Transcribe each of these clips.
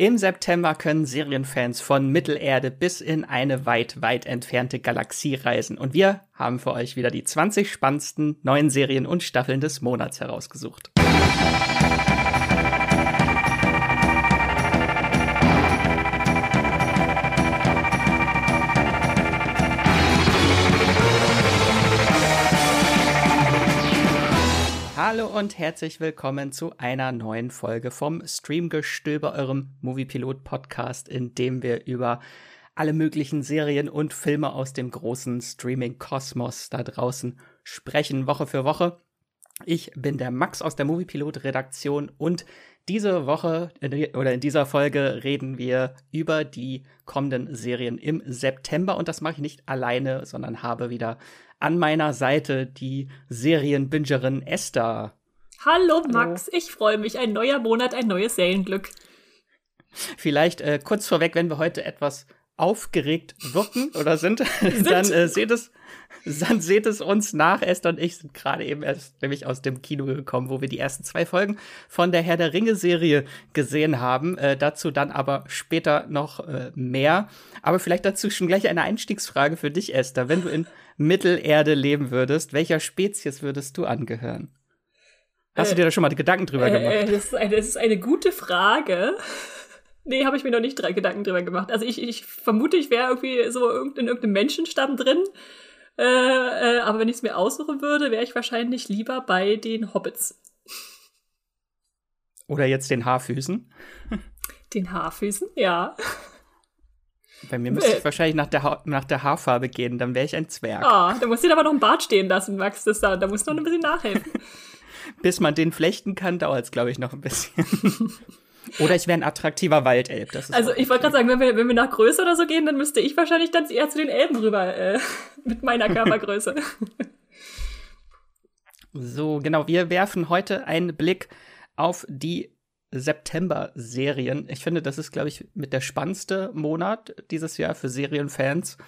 Im September können Serienfans von Mittelerde bis in eine weit, weit entfernte Galaxie reisen. Und wir haben für euch wieder die 20 spannendsten neuen Serien und Staffeln des Monats herausgesucht. Hallo und herzlich willkommen zu einer neuen Folge vom Streamgestöber, eurem Moviepilot-Podcast, in dem wir über alle möglichen Serien und Filme aus dem großen Streaming-Kosmos da draußen sprechen, Woche für Woche. Ich bin der Max aus der Moviepilot-Redaktion und diese Woche oder in dieser Folge reden wir über die kommenden Serien im September und das mache ich nicht alleine, sondern habe wieder an meiner Seite die Serienbingerin Esther. Hallo Max, Hallo. ich freue mich. Ein neuer Monat, ein neues Serienglück. Vielleicht äh, kurz vorweg, wenn wir heute etwas aufgeregt wirken oder sind, sind. dann äh, seht es, dann seht es uns nach. Esther und ich sind gerade eben erst nämlich aus dem Kino gekommen, wo wir die ersten zwei Folgen von der Herr der Ringe Serie gesehen haben. Äh, dazu dann aber später noch äh, mehr. Aber vielleicht dazu schon gleich eine Einstiegsfrage für dich, Esther. Wenn du in Mittelerde leben würdest, welcher Spezies würdest du angehören? Hast du dir da schon mal Gedanken drüber äh, gemacht? Äh, das, ist eine, das ist eine gute Frage. Nee, habe ich mir noch nicht drei Gedanken drüber gemacht. Also ich, ich vermute, ich wäre irgendwie so in irgendeinem Menschenstamm drin. Äh, äh, aber wenn ich es mir aussuchen würde, wäre ich wahrscheinlich lieber bei den Hobbits. Oder jetzt den Haarfüßen? Den Haarfüßen, ja. Bei mir müsste ich wahrscheinlich nach der, ha nach der Haarfarbe gehen, dann wäre ich ein Zwerg. Ah, oh, da musst du aber noch ein Bart stehen lassen, Max. Das da, da musst du noch ein bisschen nachhelfen. Bis man den flechten kann, dauert es, glaube ich, noch ein bisschen. Oder ich wäre ein attraktiver Waldelb. also ich wollte gerade sagen, wenn wir, wenn wir nach Größe oder so gehen, dann müsste ich wahrscheinlich dann eher zu den Elben rüber äh, mit meiner Körpergröße. so, genau. Wir werfen heute einen Blick auf die September-Serien. Ich finde, das ist, glaube ich, mit der spannendste Monat dieses Jahr für Serienfans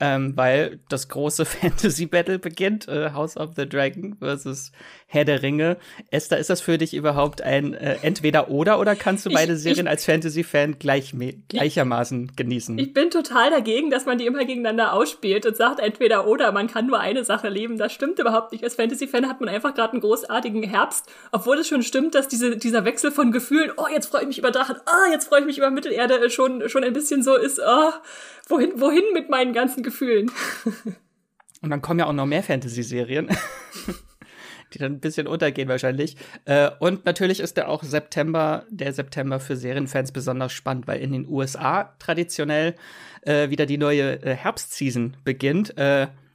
ähm, weil das große Fantasy Battle beginnt, äh, House of the Dragon versus Herr der Ringe. Esther, ist das für dich überhaupt ein äh, entweder oder oder kannst du ich, beide Serien ich, als Fantasy-Fan gleich, gleichermaßen ich, genießen? Ich bin total dagegen, dass man die immer gegeneinander ausspielt und sagt entweder oder, man kann nur eine Sache leben. Das stimmt überhaupt nicht. Als Fantasy-Fan hat man einfach gerade einen großartigen Herbst, obwohl es schon stimmt, dass diese, dieser Wechsel von Gefühlen, oh, jetzt freue ich mich über Drachen, ah, oh, jetzt freue ich mich über Mittelerde, äh, schon, schon ein bisschen so ist, oh, wohin, wohin mit meinen ganzen Gefühlen? Und dann kommen ja auch noch mehr Fantasy-Serien, die dann ein bisschen untergehen wahrscheinlich. Äh, und natürlich ist der auch September, der September für Serienfans besonders spannend, weil in den USA traditionell äh, wieder die neue äh, Herbstseason beginnt.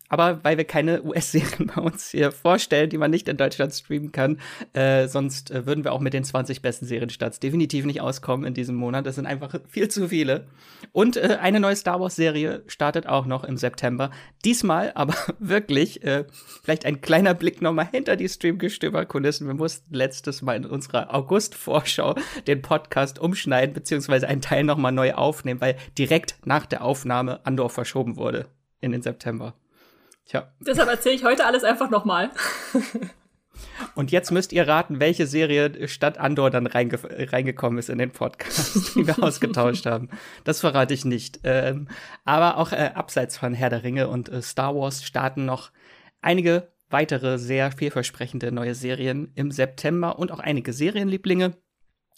Aber weil wir keine US-Serien bei uns hier vorstellen, die man nicht in Deutschland streamen kann, äh, sonst äh, würden wir auch mit den 20 besten Serienstarts definitiv nicht auskommen in diesem Monat. Das sind einfach viel zu viele. Und äh, eine neue Star Wars-Serie startet auch noch im September. Diesmal aber wirklich, äh, vielleicht ein kleiner Blick nochmal hinter die Streamgestöber-Kulissen. Wir mussten letztes Mal in unserer August-Vorschau den Podcast umschneiden, beziehungsweise einen Teil nochmal neu aufnehmen, weil direkt nach der Aufnahme Andor verschoben wurde in den September. Tja. Deshalb erzähle ich heute alles einfach nochmal. Und jetzt müsst ihr raten, welche Serie statt Andor dann reinge reingekommen ist in den Podcast, die wir ausgetauscht haben. Das verrate ich nicht. Ähm, aber auch äh, abseits von Herr der Ringe und äh, Star Wars starten noch einige weitere sehr vielversprechende neue Serien im September und auch einige Serienlieblinge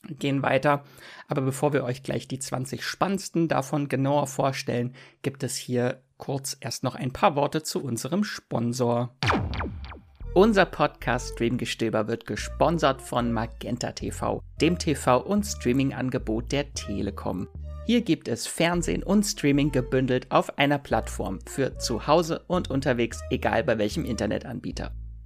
gehen weiter. Aber bevor wir euch gleich die 20 spannendsten davon genauer vorstellen, gibt es hier kurz erst noch ein paar Worte zu unserem Sponsor. Unser Podcast Streamgestöber wird gesponsert von Magenta TV, dem TV- und Streaming-Angebot der Telekom. Hier gibt es Fernsehen und Streaming gebündelt auf einer Plattform für zu Hause und unterwegs, egal bei welchem Internetanbieter.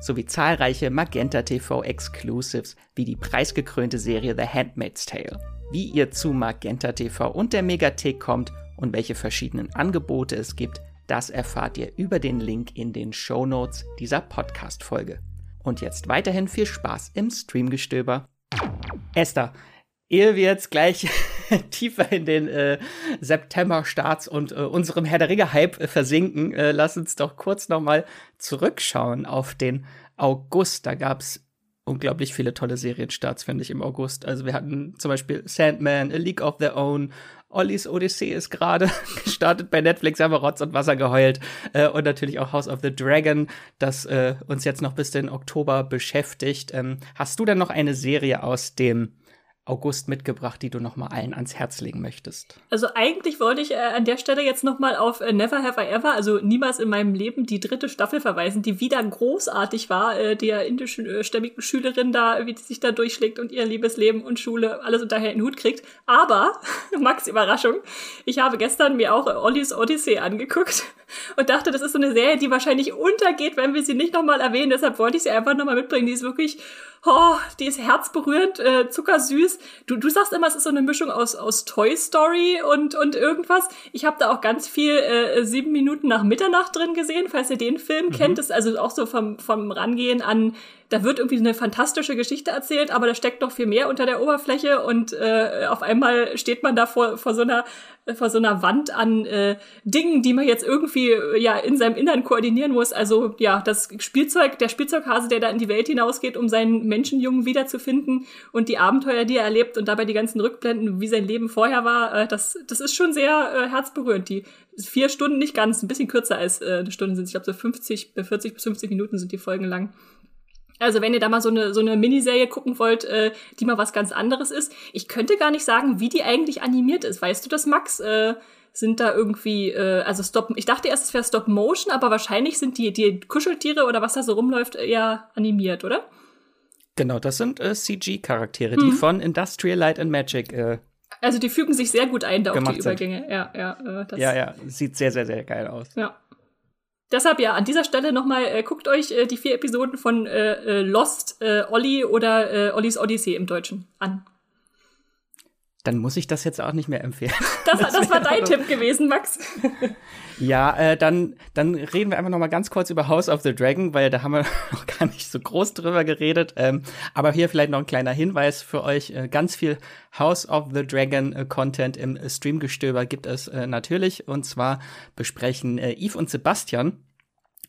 sowie zahlreiche Magenta TV Exclusives wie die preisgekrönte Serie The Handmaid's Tale. Wie ihr zu Magenta TV und der Megathek kommt und welche verschiedenen Angebote es gibt, Das erfahrt ihr über den Link in den Show Notes dieser Podcast-Folge. Und jetzt weiterhin viel Spaß im Streamgestöber. Esther, ehe wir jetzt gleich tiefer in den äh, September-Starts und äh, unserem Herr der Ringe-Hype äh, versinken, äh, lass uns doch kurz noch mal zurückschauen auf den August. Da gab's unglaublich viele tolle Serienstarts, finde ich, im August. Also wir hatten zum Beispiel Sandman, A League of Their Own, Ollis Odyssee ist gerade gestartet bei Netflix, haben wir Rotz und Wasser geheult. Äh, und natürlich auch House of the Dragon, das äh, uns jetzt noch bis den Oktober beschäftigt. Ähm, hast du denn noch eine Serie aus dem August mitgebracht, die du noch mal allen ans Herz legen möchtest? Also eigentlich wollte ich äh, an der Stelle jetzt noch mal auf äh, Never Have I Ever, also niemals in meinem Leben, die dritte Staffel verweisen, die wieder großartig war, äh, der indischstämmigen Schülerin da, wie die sich da durchschlägt und ihr Liebesleben und Schule alles unterher in den Hut kriegt. Aber, Max Überraschung, ich habe gestern mir auch Ollis Odyssey angeguckt und dachte, das ist so eine Serie, die wahrscheinlich untergeht, wenn wir sie nicht noch mal erwähnen. Deshalb wollte ich sie einfach noch mal mitbringen. Die ist wirklich oh, die ist herzberührend, äh, zuckersüß. Du, du sagst immer, es ist so eine Mischung aus, aus Toy Story und, und irgendwas. Ich habe da auch ganz viel äh, sieben Minuten nach Mitternacht drin gesehen, falls ihr den Film mhm. kennt. Das ist also auch so vom, vom Rangehen an da wird irgendwie eine fantastische Geschichte erzählt, aber da steckt noch viel mehr unter der Oberfläche und äh, auf einmal steht man da vor, vor so einer vor so einer Wand an äh, Dingen, die man jetzt irgendwie äh, ja in seinem Innern koordinieren muss. Also ja, das Spielzeug, der Spielzeughase, der da in die Welt hinausgeht, um seinen Menschenjungen wiederzufinden und die Abenteuer, die er erlebt und dabei die ganzen Rückblenden, wie sein Leben vorher war, äh, das, das ist schon sehr äh, herzberührend. Die vier Stunden nicht ganz, ein bisschen kürzer als äh, eine Stunde sind. Ich glaube so 50, 40 bis 50 Minuten sind die Folgen lang. Also wenn ihr da mal so eine, so eine Miniserie gucken wollt, äh, die mal was ganz anderes ist. Ich könnte gar nicht sagen, wie die eigentlich animiert ist. Weißt du das, Max? Äh, sind da irgendwie, äh, also Stop, ich dachte erst, es wäre Stop Motion, aber wahrscheinlich sind die, die Kuscheltiere oder was da so rumläuft, eher animiert, oder? Genau, das sind äh, CG-Charaktere, hm. die von Industrial Light and Magic äh, also die fügen sich sehr gut ein da auf die Übergänge. Sind. Ja, ja, äh, ja, ja, sieht sehr, sehr, sehr geil aus. Ja. Deshalb ja, an dieser Stelle nochmal, äh, guckt euch äh, die vier Episoden von äh, äh, Lost, äh, Olli oder äh, Ollis Odyssey im Deutschen an. Dann muss ich das jetzt auch nicht mehr empfehlen. Das, das, das war dein Tipp gewesen, Max. ja, äh, dann, dann reden wir einfach noch mal ganz kurz über House of the Dragon, weil da haben wir noch gar nicht so groß drüber geredet. Ähm, aber hier vielleicht noch ein kleiner Hinweis für euch. Äh, ganz viel House of the Dragon äh, Content im Streamgestöber gibt es äh, natürlich. Und zwar besprechen äh, Yves und Sebastian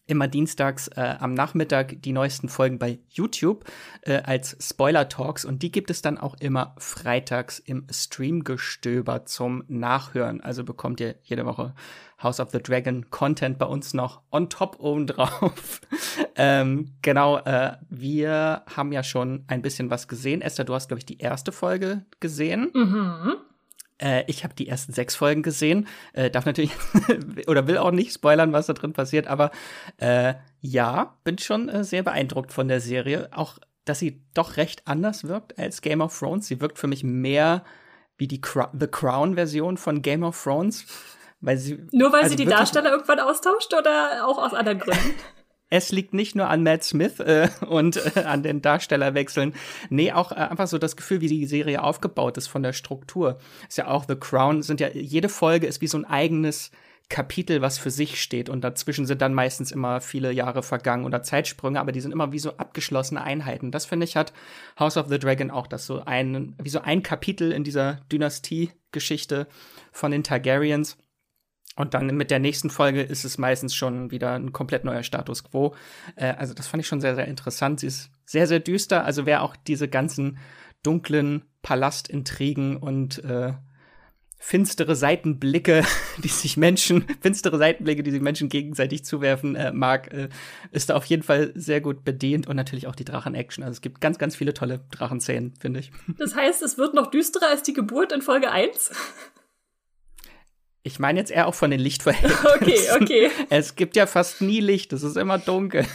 immer dienstags äh, am Nachmittag die neuesten Folgen bei YouTube äh, als Spoiler Talks und die gibt es dann auch immer freitags im Streamgestöber zum Nachhören. Also bekommt ihr jede Woche House of the Dragon Content bei uns noch on top obendrauf. ähm, genau, äh, wir haben ja schon ein bisschen was gesehen. Esther, du hast, glaube ich, die erste Folge gesehen. Mhm. Äh, ich habe die ersten sechs Folgen gesehen, äh, darf natürlich oder will auch nicht spoilern, was da drin passiert, aber äh, ja, bin schon äh, sehr beeindruckt von der Serie. Auch, dass sie doch recht anders wirkt als Game of Thrones. Sie wirkt für mich mehr wie die Cra The Crown-Version von Game of Thrones. Weil sie, Nur weil also sie die Darsteller irgendwann austauscht oder auch aus anderen Gründen? Es liegt nicht nur an Matt Smith äh, und äh, an den Darstellerwechseln. Nee, auch äh, einfach so das Gefühl, wie die Serie aufgebaut ist von der Struktur. Ist ja auch The Crown, sind ja, jede Folge ist wie so ein eigenes Kapitel, was für sich steht. Und dazwischen sind dann meistens immer viele Jahre vergangen oder Zeitsprünge, aber die sind immer wie so abgeschlossene Einheiten. Das finde ich hat House of the Dragon auch, das so ein, wie so ein Kapitel in dieser Dynastie-Geschichte von den Targaryens. Und dann mit der nächsten Folge ist es meistens schon wieder ein komplett neuer Status quo. Äh, also das fand ich schon sehr, sehr interessant. Sie ist sehr, sehr düster. Also wer auch diese ganzen dunklen Palastintrigen und äh, finstere Seitenblicke, die sich Menschen, finstere Seitenblicke, die sich Menschen gegenseitig zuwerfen äh, mag, äh, ist da auf jeden Fall sehr gut bedient und natürlich auch die Drachen-Action. Also es gibt ganz, ganz viele tolle Drachenszenen, finde ich. Das heißt, es wird noch düsterer als die Geburt in Folge 1? Ich meine jetzt eher auch von den Lichtverhältnissen. Okay, okay. Es gibt ja fast nie Licht, es ist immer dunkel.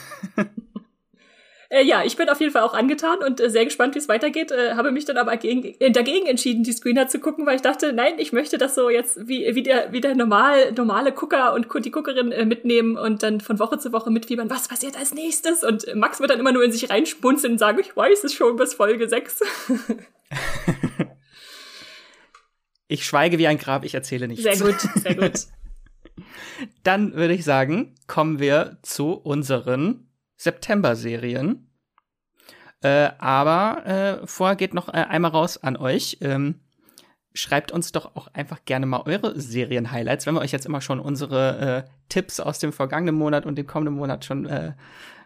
Äh, ja, ich bin auf jeden Fall auch angetan und äh, sehr gespannt, wie es weitergeht. Äh, habe mich dann aber gegen, äh, dagegen entschieden, die Screener zu gucken, weil ich dachte, nein, ich möchte das so jetzt wie, wie, der, wie der normal, normale Gucker und die Guckerin äh, mitnehmen und dann von Woche zu Woche mitfiebern, was passiert als nächstes? Und Max wird dann immer nur in sich reinspunzeln und sagen, ich weiß es schon bis Folge 6. Ich schweige wie ein Grab, ich erzähle nichts. Sehr gut, sehr gut. Dann würde ich sagen, kommen wir zu unseren September-Serien. Äh, aber äh, vorher geht noch äh, einmal raus an euch. Ähm, schreibt uns doch auch einfach gerne mal eure Serien-Highlights, wenn wir euch jetzt immer schon unsere äh, Tipps aus dem vergangenen Monat und dem kommenden Monat schon äh,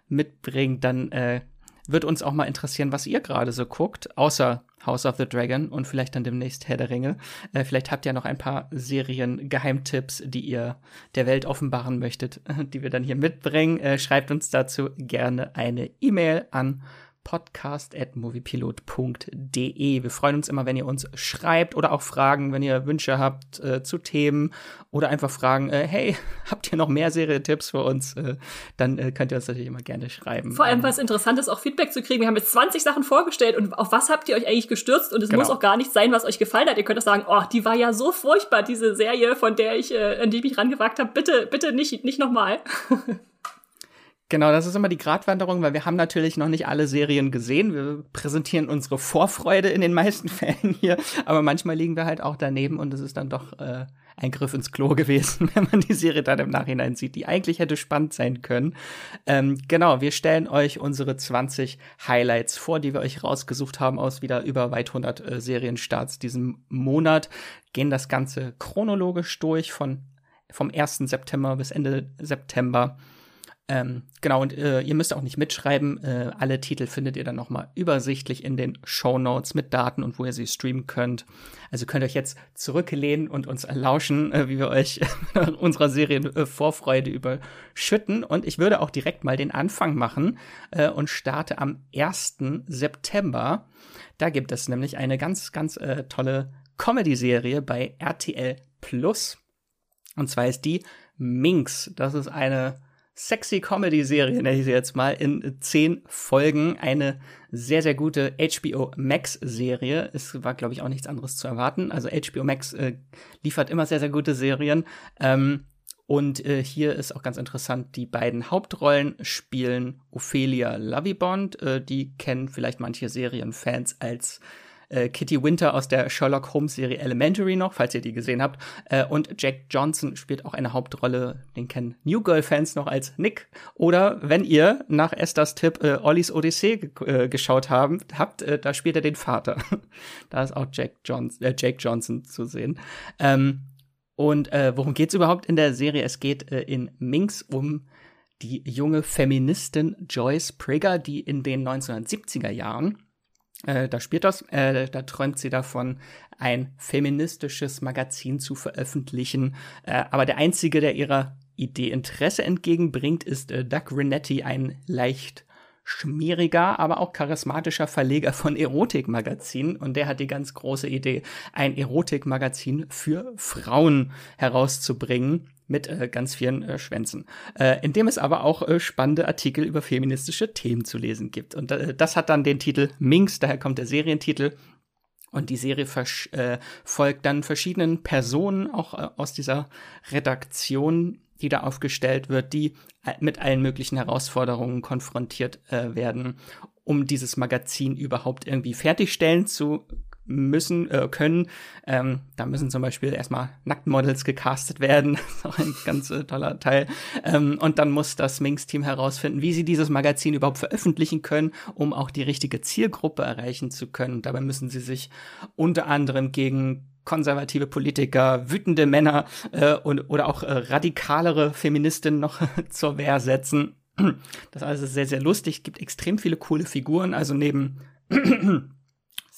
mitbringen, dann äh, wird uns auch mal interessieren, was ihr gerade so guckt, außer House of the Dragon und vielleicht dann demnächst Herr der Ringe. Äh, vielleicht habt ihr noch ein paar Serien-Geheimtipps, die ihr der Welt offenbaren möchtet, die wir dann hier mitbringen. Äh, schreibt uns dazu gerne eine E-Mail an podcast.moviepilot.de. Wir freuen uns immer, wenn ihr uns schreibt oder auch Fragen, wenn ihr Wünsche habt äh, zu Themen oder einfach fragen, äh, hey, habt ihr noch mehr Serietipps für uns? Äh, dann äh, könnt ihr uns natürlich immer gerne schreiben. Vor allem, was interessant ist, auch Feedback zu kriegen. Wir haben jetzt 20 Sachen vorgestellt und auf was habt ihr euch eigentlich gestürzt? Und es genau. muss auch gar nicht sein, was euch gefallen hat. Ihr könnt auch sagen, oh, die war ja so furchtbar, diese Serie, von der ich, äh, an die ich mich rangewagt habe. Bitte, bitte nicht, nicht nochmal. Genau, das ist immer die Gratwanderung, weil wir haben natürlich noch nicht alle Serien gesehen. Wir präsentieren unsere Vorfreude in den meisten Fällen hier, aber manchmal liegen wir halt auch daneben und es ist dann doch äh, ein Griff ins Klo gewesen, wenn man die Serie dann im Nachhinein sieht, die eigentlich hätte spannend sein können. Ähm, genau, wir stellen euch unsere 20 Highlights vor, die wir euch rausgesucht haben aus wieder über weit 100 äh, Serienstarts diesem Monat, gehen das Ganze chronologisch durch von vom 1. September bis Ende September ähm, genau, und äh, ihr müsst auch nicht mitschreiben. Äh, alle Titel findet ihr dann nochmal übersichtlich in den Show Notes mit Daten und wo ihr sie streamen könnt. Also könnt euch jetzt zurücklehnen und uns lauschen, äh, wie wir euch unserer Serien äh, Vorfreude überschütten. Und ich würde auch direkt mal den Anfang machen äh, und starte am 1. September. Da gibt es nämlich eine ganz, ganz äh, tolle Comedy-Serie bei RTL Plus. Und zwar ist die Minx. Das ist eine sexy Comedy-Serie, nenne ich sie jetzt mal, in zehn Folgen. Eine sehr, sehr gute HBO Max-Serie. Es war, glaube ich, auch nichts anderes zu erwarten. Also HBO Max äh, liefert immer sehr, sehr gute Serien. Ähm, und äh, hier ist auch ganz interessant, die beiden Hauptrollen spielen Ophelia Lovibond. Äh, die kennen vielleicht manche Serienfans als äh, Kitty Winter aus der Sherlock Holmes Serie Elementary noch, falls ihr die gesehen habt. Äh, und Jack Johnson spielt auch eine Hauptrolle, den kennen New Girl Fans noch als Nick. Oder wenn ihr nach Esthers Tipp äh, Ollis Odyssee äh, geschaut haben, habt, äh, da spielt er den Vater. da ist auch Jack, Johnson, äh, Jake Johnson zu sehen. Ähm, und äh, worum geht's überhaupt in der Serie? Es geht äh, in Minx um die junge Feministin Joyce Prigger, die in den 1970er Jahren äh, da spielt das, äh, da träumt sie davon, ein feministisches Magazin zu veröffentlichen. Äh, aber der einzige, der ihrer Idee Interesse entgegenbringt, ist äh, Doug Renetti, ein leicht schmieriger, aber auch charismatischer Verleger von Erotikmagazinen. Und der hat die ganz große Idee, ein Erotikmagazin für Frauen herauszubringen mit äh, ganz vielen äh, Schwänzen, äh, in dem es aber auch äh, spannende Artikel über feministische Themen zu lesen gibt. Und äh, das hat dann den Titel Minx, daher kommt der Serientitel. Und die Serie äh, folgt dann verschiedenen Personen, auch aus dieser Redaktion, die da aufgestellt wird, die mit allen möglichen Herausforderungen konfrontiert werden, um dieses Magazin überhaupt irgendwie fertigstellen zu müssen, äh, können. Ähm, da müssen zum Beispiel erstmal Nacktmodels gecastet werden. das ist auch ein ganz äh, toller Teil. Ähm, und dann muss das Minx-Team herausfinden, wie sie dieses Magazin überhaupt veröffentlichen können, um auch die richtige Zielgruppe erreichen zu können. Dabei müssen sie sich unter anderem gegen konservative Politiker, wütende Männer äh, und, oder auch äh, radikalere Feministinnen noch zur Wehr setzen. Das alles ist sehr, sehr lustig, gibt extrem viele coole Figuren. Also neben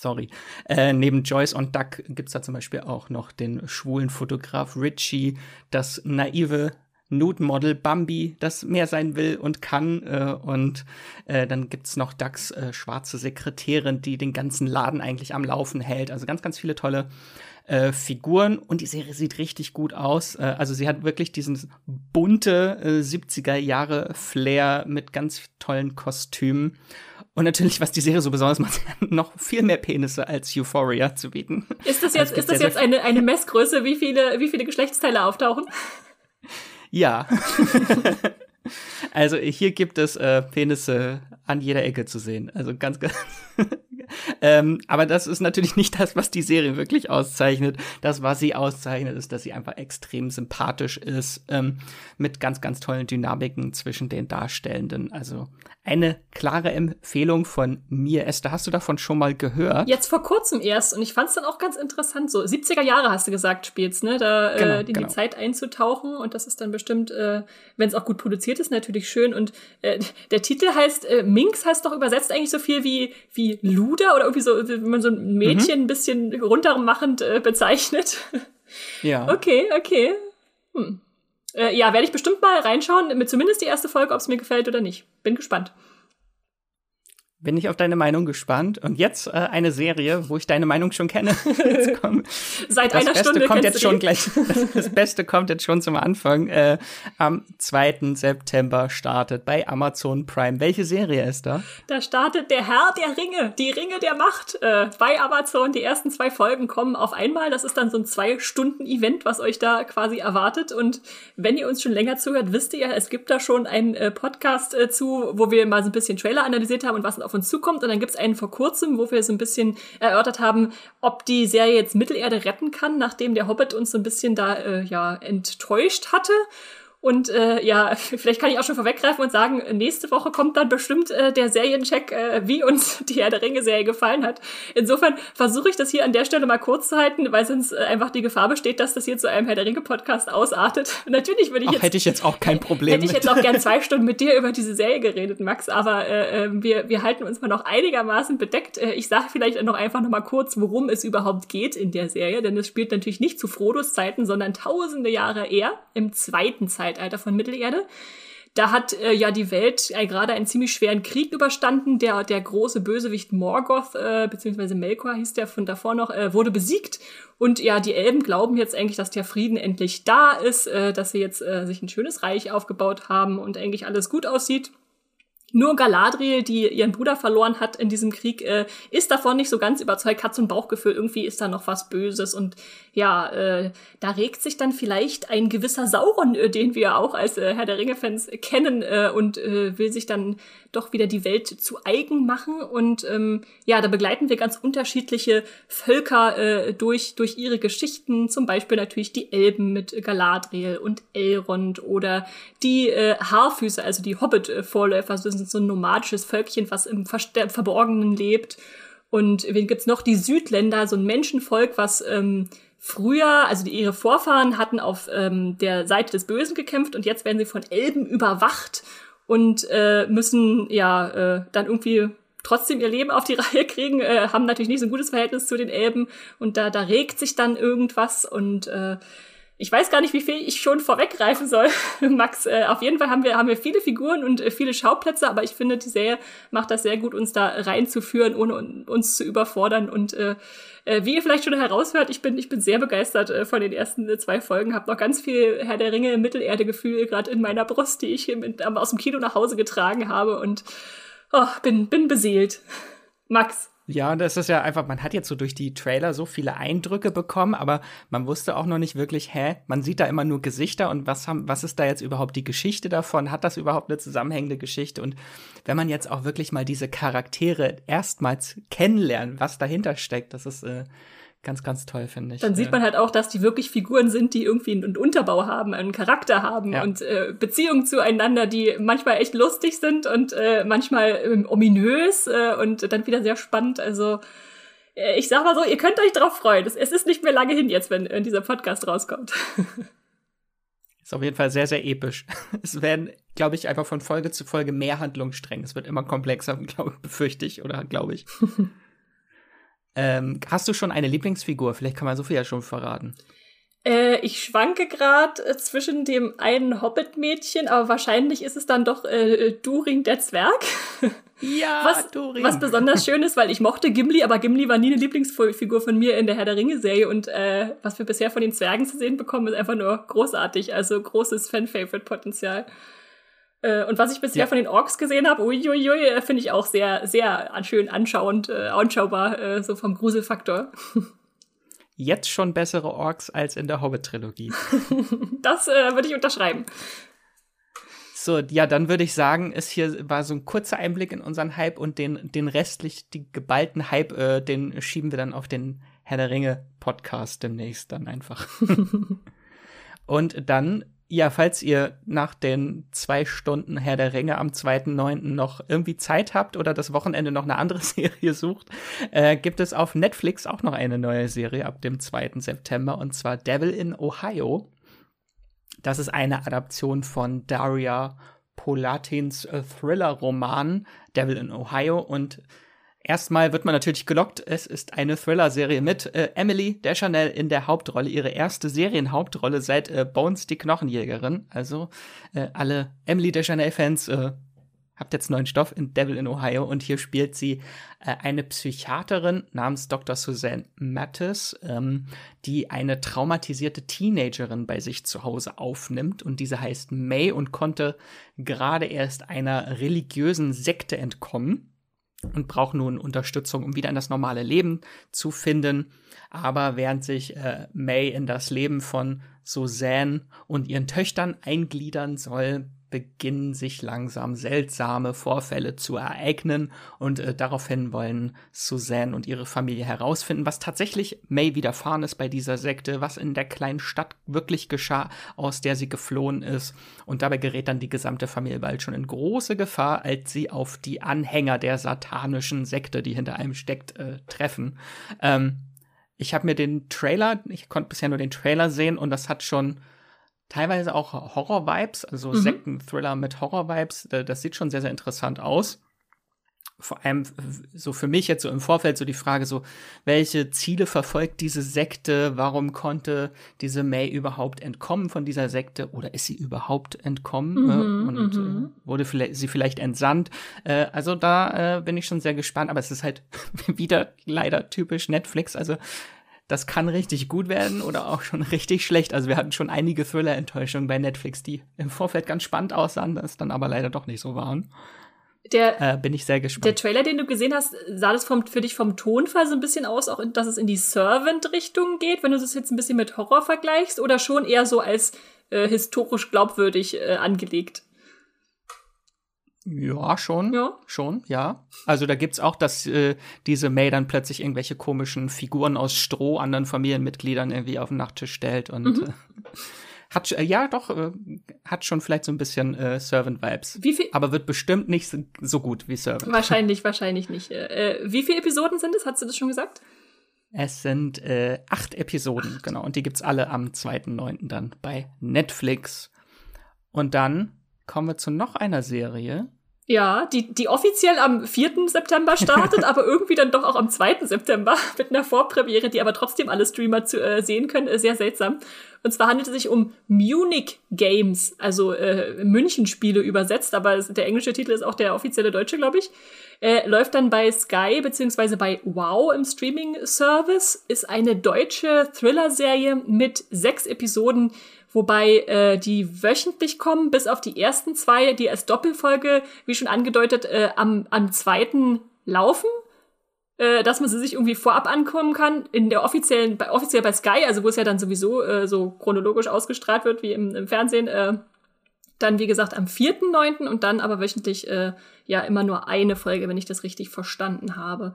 sorry. Äh, neben Joyce und Duck gibt's da zum Beispiel auch noch den schwulen Fotograf Richie, das naive Nude-Model Bambi, das mehr sein will und kann. Äh, und äh, dann gibt's noch Ducks äh, schwarze Sekretärin, die den ganzen Laden eigentlich am Laufen hält. Also ganz, ganz viele tolle äh, Figuren und die Serie sieht richtig gut aus. Äh, also sie hat wirklich diesen bunte äh, 70er Jahre Flair mit ganz tollen Kostümen. Und natürlich, was die Serie so besonders macht, noch viel mehr Penisse als Euphoria zu bieten. Ist das jetzt, also ist das jetzt eine, eine Messgröße, wie viele, wie viele Geschlechtsteile auftauchen? Ja. also hier gibt es äh, Penisse an jeder Ecke zu sehen. Also ganz, ganz Ähm, aber das ist natürlich nicht das, was die Serie wirklich auszeichnet. Das, was sie auszeichnet, ist, dass sie einfach extrem sympathisch ist, ähm, mit ganz, ganz tollen Dynamiken zwischen den Darstellenden. Also eine klare Empfehlung von mir. Esther, hast du davon schon mal gehört? Jetzt vor kurzem erst und ich fand es dann auch ganz interessant. So 70er Jahre hast du gesagt, spielst, ne? Da genau, äh, in genau. die Zeit einzutauchen und das ist dann bestimmt, äh, wenn es auch gut produziert ist, natürlich schön. Und äh, der Titel heißt, äh, Minx heißt doch übersetzt eigentlich so viel wie, wie Luder oder irgendwie so, wenn man so ein Mädchen mhm. ein bisschen runtermachend äh, bezeichnet. Ja. Okay, okay. Hm. Äh, ja, werde ich bestimmt mal reinschauen, mit zumindest die erste Folge, ob es mir gefällt oder nicht. Bin gespannt. Bin ich auf deine Meinung gespannt. Und jetzt äh, eine Serie, wo ich deine Meinung schon kenne. Seit das einer Beste Stunde kommt jetzt schon gleich. Das, das, Beste kommt jetzt schon zum Anfang. Äh, am 2. September startet bei Amazon Prime. Welche Serie ist da? Da startet der Herr der Ringe, die Ringe der Macht äh, bei Amazon. Die ersten zwei Folgen kommen auf einmal. Das ist dann so ein zwei-Stunden-Event, was euch da quasi erwartet. Und wenn ihr uns schon länger zuhört, wisst ihr, es gibt da schon einen äh, Podcast äh, zu, wo wir mal so ein bisschen Trailer analysiert haben und was auf uns zukommt. Und dann gibt es einen vor kurzem, wo wir so ein bisschen erörtert haben, ob die Serie jetzt Mittelerde retten kann, nachdem der Hobbit uns so ein bisschen da äh, ja enttäuscht hatte. Und äh, ja, vielleicht kann ich auch schon vorweggreifen und sagen, nächste Woche kommt dann bestimmt äh, der Seriencheck, äh, wie uns die Herr der Ringe-Serie gefallen hat. Insofern versuche ich das hier an der Stelle mal kurz zu halten, weil sonst äh, einfach die Gefahr besteht, dass das hier zu einem Herr der Ringe-Podcast ausartet. Natürlich würde ich jetzt. Hätte ich jetzt auch kein Problem. Hätte ich jetzt auch gern zwei Stunden mit dir über diese Serie geredet, Max, aber äh, äh, wir, wir halten uns mal noch einigermaßen bedeckt. Äh, ich sage vielleicht noch einfach noch mal kurz, worum es überhaupt geht in der Serie, denn es spielt natürlich nicht zu Frodos Zeiten, sondern tausende Jahre eher im zweiten Zeitalter. Zeitalter von Mittelerde. Da hat äh, ja die Welt äh, gerade einen ziemlich schweren Krieg überstanden. Der, der große Bösewicht Morgoth, äh, beziehungsweise Melkor hieß der von davor noch, äh, wurde besiegt. Und ja, die Elben glauben jetzt eigentlich, dass der Frieden endlich da ist, äh, dass sie jetzt äh, sich ein schönes Reich aufgebaut haben und eigentlich alles gut aussieht. Nur Galadriel, die ihren Bruder verloren hat in diesem Krieg, äh, ist davon nicht so ganz überzeugt, hat so ein Bauchgefühl, irgendwie ist da noch was Böses. Und ja, äh, da regt sich dann vielleicht ein gewisser Sauron, äh, den wir auch als äh, Herr der Ringe-Fans kennen, äh, und äh, will sich dann doch wieder die Welt zu eigen machen. Und ähm, ja, da begleiten wir ganz unterschiedliche Völker äh, durch, durch ihre Geschichten. Zum Beispiel natürlich die Elben mit Galadriel und Elrond oder die äh, Haarfüße, also die Hobbit-Vorläufer, ist so ein nomadisches Völkchen, was im Verborgenen lebt. Und wen gibt's noch? Die Südländer, so ein Menschenvolk, was ähm, früher, also die, ihre Vorfahren hatten auf ähm, der Seite des Bösen gekämpft und jetzt werden sie von Elben überwacht und äh, müssen ja äh, dann irgendwie trotzdem ihr Leben auf die Reihe kriegen, äh, haben natürlich nicht so ein gutes Verhältnis zu den Elben und da, da regt sich dann irgendwas und äh, ich weiß gar nicht, wie viel ich schon vorweggreifen soll, Max. Äh, auf jeden Fall haben wir, haben wir viele Figuren und äh, viele Schauplätze, aber ich finde, die Serie macht das sehr gut, uns da reinzuführen, ohne uns zu überfordern. Und äh, äh, wie ihr vielleicht schon heraushört, ich bin, ich bin sehr begeistert äh, von den ersten äh, zwei Folgen, habe noch ganz viel Herr der Ringe Mittelerde-Gefühl gerade in meiner Brust, die ich mit, aus dem Kino nach Hause getragen habe und oh, bin, bin beseelt. Max. Ja, das ist ja einfach, man hat jetzt so durch die Trailer so viele Eindrücke bekommen, aber man wusste auch noch nicht wirklich, hä, man sieht da immer nur Gesichter und was haben, was ist da jetzt überhaupt die Geschichte davon? Hat das überhaupt eine zusammenhängende Geschichte? Und wenn man jetzt auch wirklich mal diese Charaktere erstmals kennenlernt, was dahinter steckt, das ist äh, ganz, ganz toll, finde ich. Dann sieht man halt auch, dass die wirklich Figuren sind, die irgendwie einen Unterbau haben, einen Charakter haben ja. und äh, Beziehungen zueinander, die manchmal echt lustig sind und äh, manchmal äh, ominös äh, und dann wieder sehr spannend. Also äh, ich sag mal so, ihr könnt euch drauf freuen. Es, es ist nicht mehr lange hin jetzt, wenn, wenn dieser Podcast rauskommt. Ist auf jeden Fall sehr, sehr episch. Es werden, glaube ich, einfach von Folge zu Folge mehr Handlungsstränge. Es wird immer komplexer, glaub, befürchte ich oder glaube ich. Ähm, hast du schon eine Lieblingsfigur? Vielleicht kann man so viel ja schon verraten. Äh, ich schwanke gerade äh, zwischen dem einen Hobbit-Mädchen, aber wahrscheinlich ist es dann doch äh, Durin der Zwerg. Ja, was, Durin. Was besonders schön ist, weil ich mochte Gimli, aber Gimli war nie eine Lieblingsfigur von mir in der Herr der Ringe-Serie und äh, was wir bisher von den Zwergen zu sehen bekommen, ist einfach nur großartig. Also großes Fan-Favorite-Potenzial. Äh, und was ich bisher ja. von den Orks gesehen habe, uiuiui, äh, finde ich auch sehr, sehr schön anschauend, äh, anschaubar, äh, so vom Gruselfaktor. Jetzt schon bessere Orks als in der Hobbit-Trilogie. das äh, würde ich unterschreiben. So, ja, dann würde ich sagen, ist hier war so ein kurzer Einblick in unseren Hype und den, den restlich, die geballten Hype, äh, den schieben wir dann auf den Herr der Ringe Podcast demnächst dann einfach. und dann ja, falls ihr nach den zwei Stunden Herr der Ringe am 2.9. noch irgendwie Zeit habt oder das Wochenende noch eine andere Serie sucht, äh, gibt es auf Netflix auch noch eine neue Serie ab dem 2. September und zwar Devil in Ohio. Das ist eine Adaption von Daria Polatins äh, Thriller-Roman Devil in Ohio und Erstmal wird man natürlich gelockt. Es ist eine Thriller-Serie mit äh, Emily Deschanel in der Hauptrolle, ihre erste Serienhauptrolle seit äh, Bones die Knochenjägerin. Also äh, alle Emily Deschanel-Fans äh, habt jetzt neuen Stoff in Devil in Ohio und hier spielt sie äh, eine Psychiaterin namens Dr. Suzanne Mattis, ähm, die eine traumatisierte Teenagerin bei sich zu Hause aufnimmt und diese heißt May und konnte gerade erst einer religiösen Sekte entkommen und braucht nun Unterstützung, um wieder in das normale Leben zu finden. Aber während sich äh, May in das Leben von Suzanne und ihren Töchtern eingliedern soll, beginnen sich langsam seltsame Vorfälle zu ereignen und äh, daraufhin wollen Suzanne und ihre Familie herausfinden, was tatsächlich May widerfahren ist bei dieser Sekte, was in der kleinen Stadt wirklich geschah, aus der sie geflohen ist. Und dabei gerät dann die gesamte Familie bald schon in große Gefahr, als sie auf die Anhänger der satanischen Sekte, die hinter einem steckt, äh, treffen. Ähm, ich habe mir den Trailer, ich konnte bisher nur den Trailer sehen und das hat schon teilweise auch Horror-Vibes, also mhm. Sekten-Thriller mit Horror-Vibes. Das sieht schon sehr, sehr interessant aus. Vor allem so für mich jetzt so im Vorfeld so die Frage so, welche Ziele verfolgt diese Sekte? Warum konnte diese May überhaupt entkommen von dieser Sekte? Oder ist sie überhaupt entkommen mhm, äh, und mhm. äh, wurde vielleicht, sie vielleicht entsandt? Äh, also da äh, bin ich schon sehr gespannt, aber es ist halt wieder leider typisch Netflix. Also das kann richtig gut werden oder auch schon richtig schlecht. Also wir hatten schon einige Thriller-Enttäuschungen bei Netflix, die im Vorfeld ganz spannend aussahen, das dann aber leider doch nicht so waren. Der, äh, bin ich sehr gespannt. Der Trailer, den du gesehen hast, sah das vom, für dich vom Tonfall so ein bisschen aus, auch dass es in die Servant-Richtung geht, wenn du das jetzt ein bisschen mit Horror vergleichst, oder schon eher so als äh, historisch glaubwürdig äh, angelegt? Ja, schon. Ja. Schon, ja. Also da gibt's auch, dass äh, diese May dann plötzlich irgendwelche komischen Figuren aus Stroh anderen Familienmitgliedern irgendwie auf den Nachttisch stellt und mhm. äh, hat äh, ja doch äh, hat schon vielleicht so ein bisschen äh, Servant Vibes. Wie viel? Aber wird bestimmt nicht so, so gut wie Servant. Wahrscheinlich, wahrscheinlich nicht. Äh, wie viele Episoden sind es? Hast du das schon gesagt? Es sind acht Episoden, acht. genau. Und die gibt's alle am 2.9. dann bei Netflix. Und dann kommen wir zu noch einer Serie. Ja, die, die offiziell am 4. September startet, aber irgendwie dann doch auch am 2. September mit einer Vorpremiere, die aber trotzdem alle Streamer zu, äh, sehen können. Äh, sehr seltsam. Und zwar handelt es sich um Munich Games, also äh, München-Spiele übersetzt, aber es, der englische Titel ist auch der offizielle deutsche, glaube ich. Äh, läuft dann bei Sky beziehungsweise bei Wow im Streaming-Service, ist eine deutsche Thriller-Serie mit sechs Episoden wobei äh, die wöchentlich kommen, bis auf die ersten zwei, die als Doppelfolge, wie schon angedeutet, äh, am, am zweiten laufen äh, dass man sie sich irgendwie vorab ankommen kann. In der offiziellen, bei, offiziell bei Sky, also wo es ja dann sowieso äh, so chronologisch ausgestrahlt wird wie im, im Fernsehen, äh, dann wie gesagt am 4.9. und dann aber wöchentlich äh, ja immer nur eine Folge, wenn ich das richtig verstanden habe.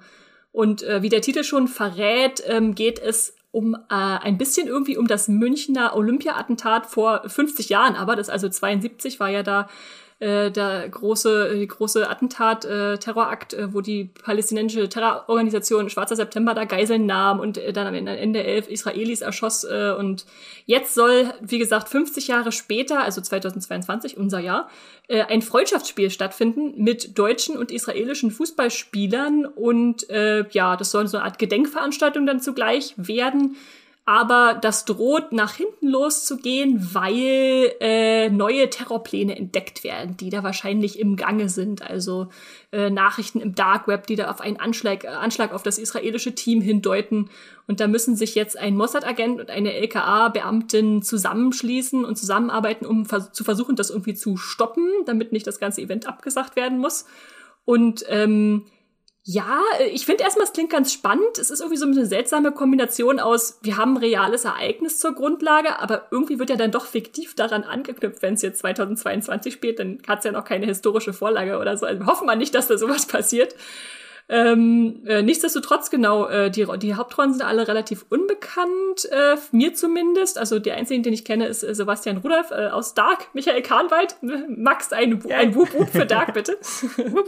Und äh, wie der Titel schon verrät, ähm, geht es um äh, ein bisschen irgendwie um das Münchner Olympia-Attentat vor 50 Jahren, aber das also 72 war ja da äh, der große, äh, große Attentat, äh, Terrorakt, äh, wo die palästinensische Terrororganisation Schwarzer September da Geiseln nahm und äh, dann am Ende elf Israelis erschoss. Äh, und jetzt soll, wie gesagt, 50 Jahre später, also 2022, unser Jahr, äh, ein Freundschaftsspiel stattfinden mit deutschen und israelischen Fußballspielern. Und äh, ja, das soll so eine Art Gedenkveranstaltung dann zugleich werden aber das droht nach hinten loszugehen, weil äh, neue Terrorpläne entdeckt werden, die da wahrscheinlich im Gange sind. Also äh, Nachrichten im Dark Web, die da auf einen Anschlag, äh, Anschlag auf das israelische Team hindeuten. Und da müssen sich jetzt ein Mossad-Agent und eine LKA-Beamtin zusammenschließen und zusammenarbeiten, um vers zu versuchen, das irgendwie zu stoppen, damit nicht das ganze Event abgesagt werden muss. Und ähm, Ja, ich finde erstmal, es klingt ganz spannend. Es ist irgendwie so eine seltsame Kombination aus, wir haben ein reales Ereignis zur Grundlage, aber irgendwie wird ja dann doch fiktiv daran angeknüpft, wenn es jetzt 2022 spielt, dann hat es ja noch keine historische Vorlage oder so. Also wir hoffen mal nicht, dass da sowas passiert. Ähm, äh, nichtsdestotrotz, genau, äh, die, die Hauptrollen sind alle relativ unbekannt, äh, mir zumindest. Also der einzige, den ich kenne, ist äh, Sebastian Rudolph äh, aus Dark, Michael Kahnwald. Max, ein, ja. ein Wup Wup für Dark, bitte.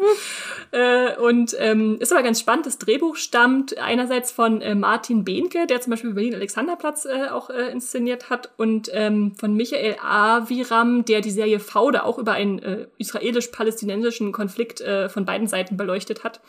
äh, und ähm, ist aber ganz spannend, das Drehbuch stammt einerseits von äh, Martin Behnke, der zum Beispiel Berlin Alexanderplatz äh, auch äh, inszeniert hat, und ähm, von Michael Aviram, der die Serie Faude auch über einen äh, israelisch-palästinensischen Konflikt äh, von beiden Seiten beleuchtet hat.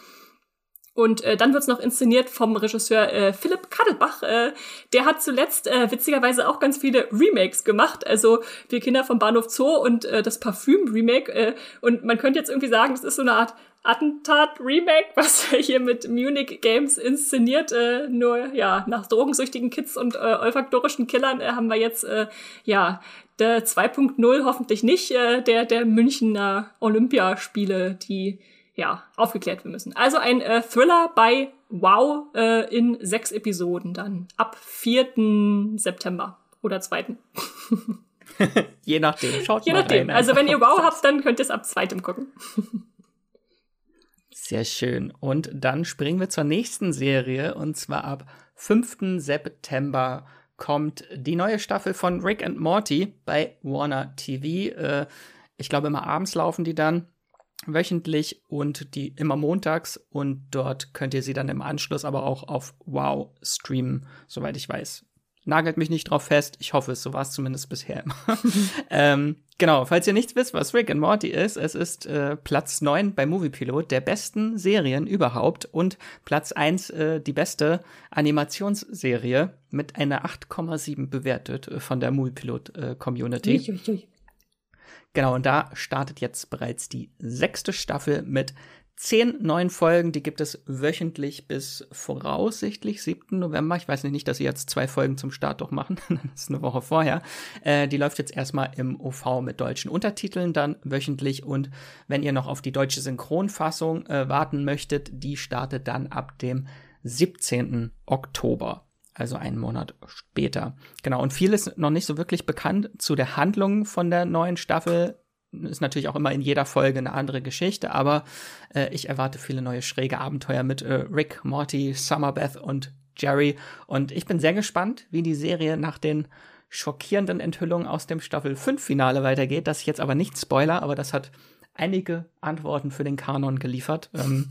Und äh, dann wird's noch inszeniert vom Regisseur äh, Philipp Kadelbach. Äh, der hat zuletzt äh, witzigerweise auch ganz viele Remakes gemacht. Also Wir Kinder vom Bahnhof Zoo und äh, das Parfüm-Remake. Äh, und man könnte jetzt irgendwie sagen, das ist so eine Art Attentat-Remake, was er hier mit Munich Games inszeniert. Äh, nur ja, nach drogensüchtigen Kids und äh, olfaktorischen Killern äh, haben wir jetzt äh, ja der 2.0 hoffentlich nicht, äh, der, der Münchner Olympiaspiele, die ja, aufgeklärt werden müssen. Also ein äh, Thriller bei Wow äh, in sechs Episoden dann ab 4. September oder 2. Je nachdem, schaut Je mal nachdem. rein. Also wenn ihr Wow habt, dann könnt ihr es ab 2. gucken. Sehr schön. Und dann springen wir zur nächsten Serie und zwar ab 5. September kommt die neue Staffel von Rick and Morty bei Warner TV. Äh, ich glaube, immer abends laufen die dann wöchentlich und die immer montags und dort könnt ihr sie dann im Anschluss aber auch auf Wow streamen, soweit ich weiß. Nagelt mich nicht drauf fest, ich hoffe es, so war es zumindest bisher immer. ähm, genau, falls ihr nicht wisst, was Rick and Morty ist, es ist äh, Platz 9 bei Moviepilot der besten Serien überhaupt und Platz 1 äh, die beste Animationsserie mit einer 8,7 bewertet äh, von der Moviepilot äh, Community. Genau, und da startet jetzt bereits die sechste Staffel mit zehn neuen Folgen. Die gibt es wöchentlich bis voraussichtlich 7. November. Ich weiß nicht, dass sie jetzt zwei Folgen zum Start doch machen. das ist eine Woche vorher. Äh, die läuft jetzt erstmal im OV mit deutschen Untertiteln dann wöchentlich. Und wenn ihr noch auf die deutsche Synchronfassung äh, warten möchtet, die startet dann ab dem 17. Oktober also einen Monat später. Genau, und viel ist noch nicht so wirklich bekannt zu der Handlung von der neuen Staffel. Ist natürlich auch immer in jeder Folge eine andere Geschichte, aber äh, ich erwarte viele neue schräge Abenteuer mit äh, Rick, Morty, Summerbeth und Jerry. Und ich bin sehr gespannt, wie die Serie nach den schockierenden Enthüllungen aus dem Staffel 5 Finale weitergeht. Das ich jetzt aber nicht spoiler, aber das hat einige Antworten für den Kanon geliefert. Ähm,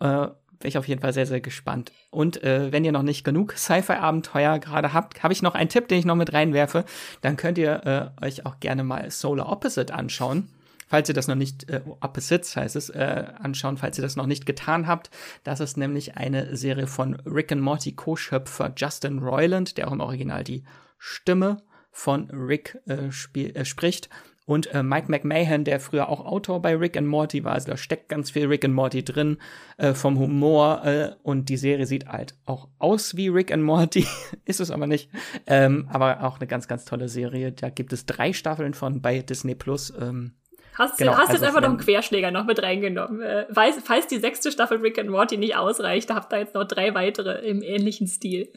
äh, bin ich auf jeden Fall sehr, sehr gespannt. Und äh, wenn ihr noch nicht genug Sci-Fi-Abenteuer gerade habt, habe ich noch einen Tipp, den ich noch mit reinwerfe. Dann könnt ihr äh, euch auch gerne mal Solar Opposite anschauen. Falls ihr das noch nicht, äh, Opposites heißt es, äh, anschauen, falls ihr das noch nicht getan habt. Das ist nämlich eine Serie von Rick and Morty Co-Schöpfer Justin Roiland, der auch im Original die Stimme von Rick äh, spiel, äh, spricht. Und äh, Mike McMahon, der früher auch Autor bei Rick and Morty war, also da steckt ganz viel Rick and Morty drin, äh, vom Humor. Äh, und die Serie sieht halt auch aus wie Rick and Morty, ist es aber nicht. Ähm, aber auch eine ganz, ganz tolle Serie. Da gibt es drei Staffeln von bei Disney Plus. Ähm, Hast, genau, hast also jetzt einfach noch einen Querschläger noch mit reingenommen. Äh, falls, falls die sechste Staffel Rick and Morty nicht ausreicht, habt ihr jetzt noch drei weitere im ähnlichen Stil.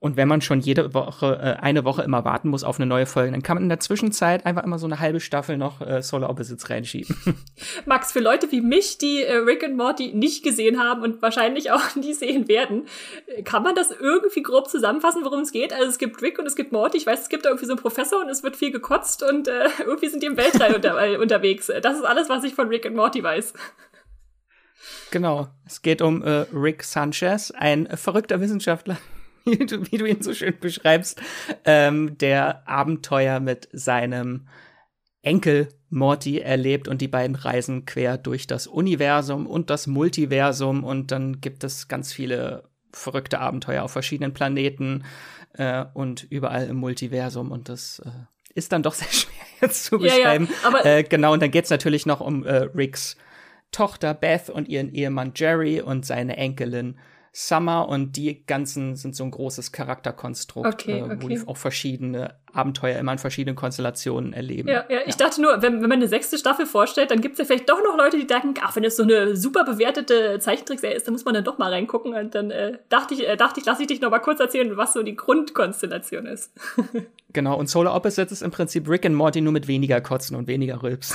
Und wenn man schon jede Woche, äh, eine Woche immer warten muss auf eine neue Folge, dann kann man in der Zwischenzeit einfach immer so eine halbe Staffel noch äh, Solar Opposites reinschieben. Max, für Leute wie mich, die äh, Rick and Morty nicht gesehen haben und wahrscheinlich auch nie sehen werden, äh, kann man das irgendwie grob zusammenfassen, worum es geht? Also es gibt Rick und es gibt Morty. Ich weiß, es gibt da irgendwie so einen Professor und es wird viel gekotzt und äh, irgendwie sind die im Weltall unter, äh, unterwegs. Das ist alles, was ich von Rick and Morty weiß. Genau. Es geht um äh, Rick Sanchez, ein verrückter Wissenschaftler, wie du, wie du ihn so schön beschreibst, ähm, der Abenteuer mit seinem Enkel Morty erlebt und die beiden reisen quer durch das Universum und das Multiversum und dann gibt es ganz viele verrückte Abenteuer auf verschiedenen Planeten äh, und überall im Multiversum und das äh, ist dann doch sehr schwer jetzt zu beschreiben. Ja, ja, äh, genau, und dann geht es natürlich noch um äh, Ricks Tochter Beth und ihren Ehemann Jerry und seine Enkelin Summer und die ganzen sind so ein großes Charakterkonstrukt, okay, okay. Äh, wo die auch verschiedene Abenteuer immer in verschiedenen Konstellationen erleben. Ja, ja, ich dachte nur, wenn, wenn man eine sechste Staffel vorstellt, dann gibt es ja vielleicht doch noch Leute, die denken, ach, wenn es so eine super bewertete Zeichentrickserie ist, dann muss man dann doch mal reingucken. Und dann äh, dachte ich, äh, dachte ich, lasse ich dich noch mal kurz erzählen, was so die Grundkonstellation ist. genau, und Solar Opposites ist im Prinzip Rick and Morty nur mit weniger Kotzen und weniger Rülps.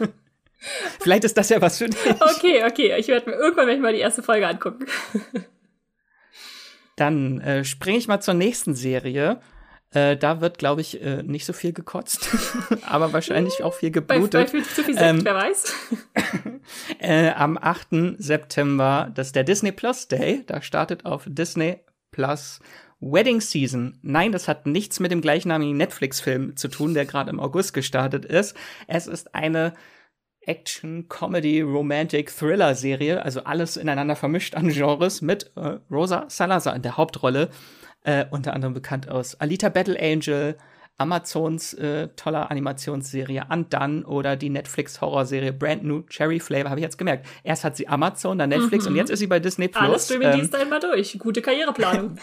Vielleicht ist das ja was für dich. Okay, okay. Ich werde mir irgendwann werd mal die erste Folge angucken. Dann äh, springe ich mal zur nächsten Serie. Äh, da wird, glaube ich, äh, nicht so viel gekotzt, aber wahrscheinlich auch viel geblutet. Bei, bei zu viel Sekt, ähm, wer weiß. äh, am 8. September, das ist der Disney Plus Day. Da startet auf Disney Plus Wedding Season. Nein, das hat nichts mit dem gleichnamigen Netflix-Film zu tun, der gerade im August gestartet ist. Es ist eine Action, Comedy, Romantic, Thriller-Serie, also alles ineinander vermischt an Genres mit äh, Rosa Salazar in der Hauptrolle, äh, unter anderem bekannt aus Alita Battle Angel, Amazons äh, toller Animationsserie Undone oder die Netflix Horrorserie Brand New Cherry Flavor, habe ich jetzt gemerkt. Erst hat sie Amazon, dann Netflix mhm. und jetzt ist sie bei Disney Plus. Alles Streaming-Dienste ähm, einmal durch. Gute Karriereplanung.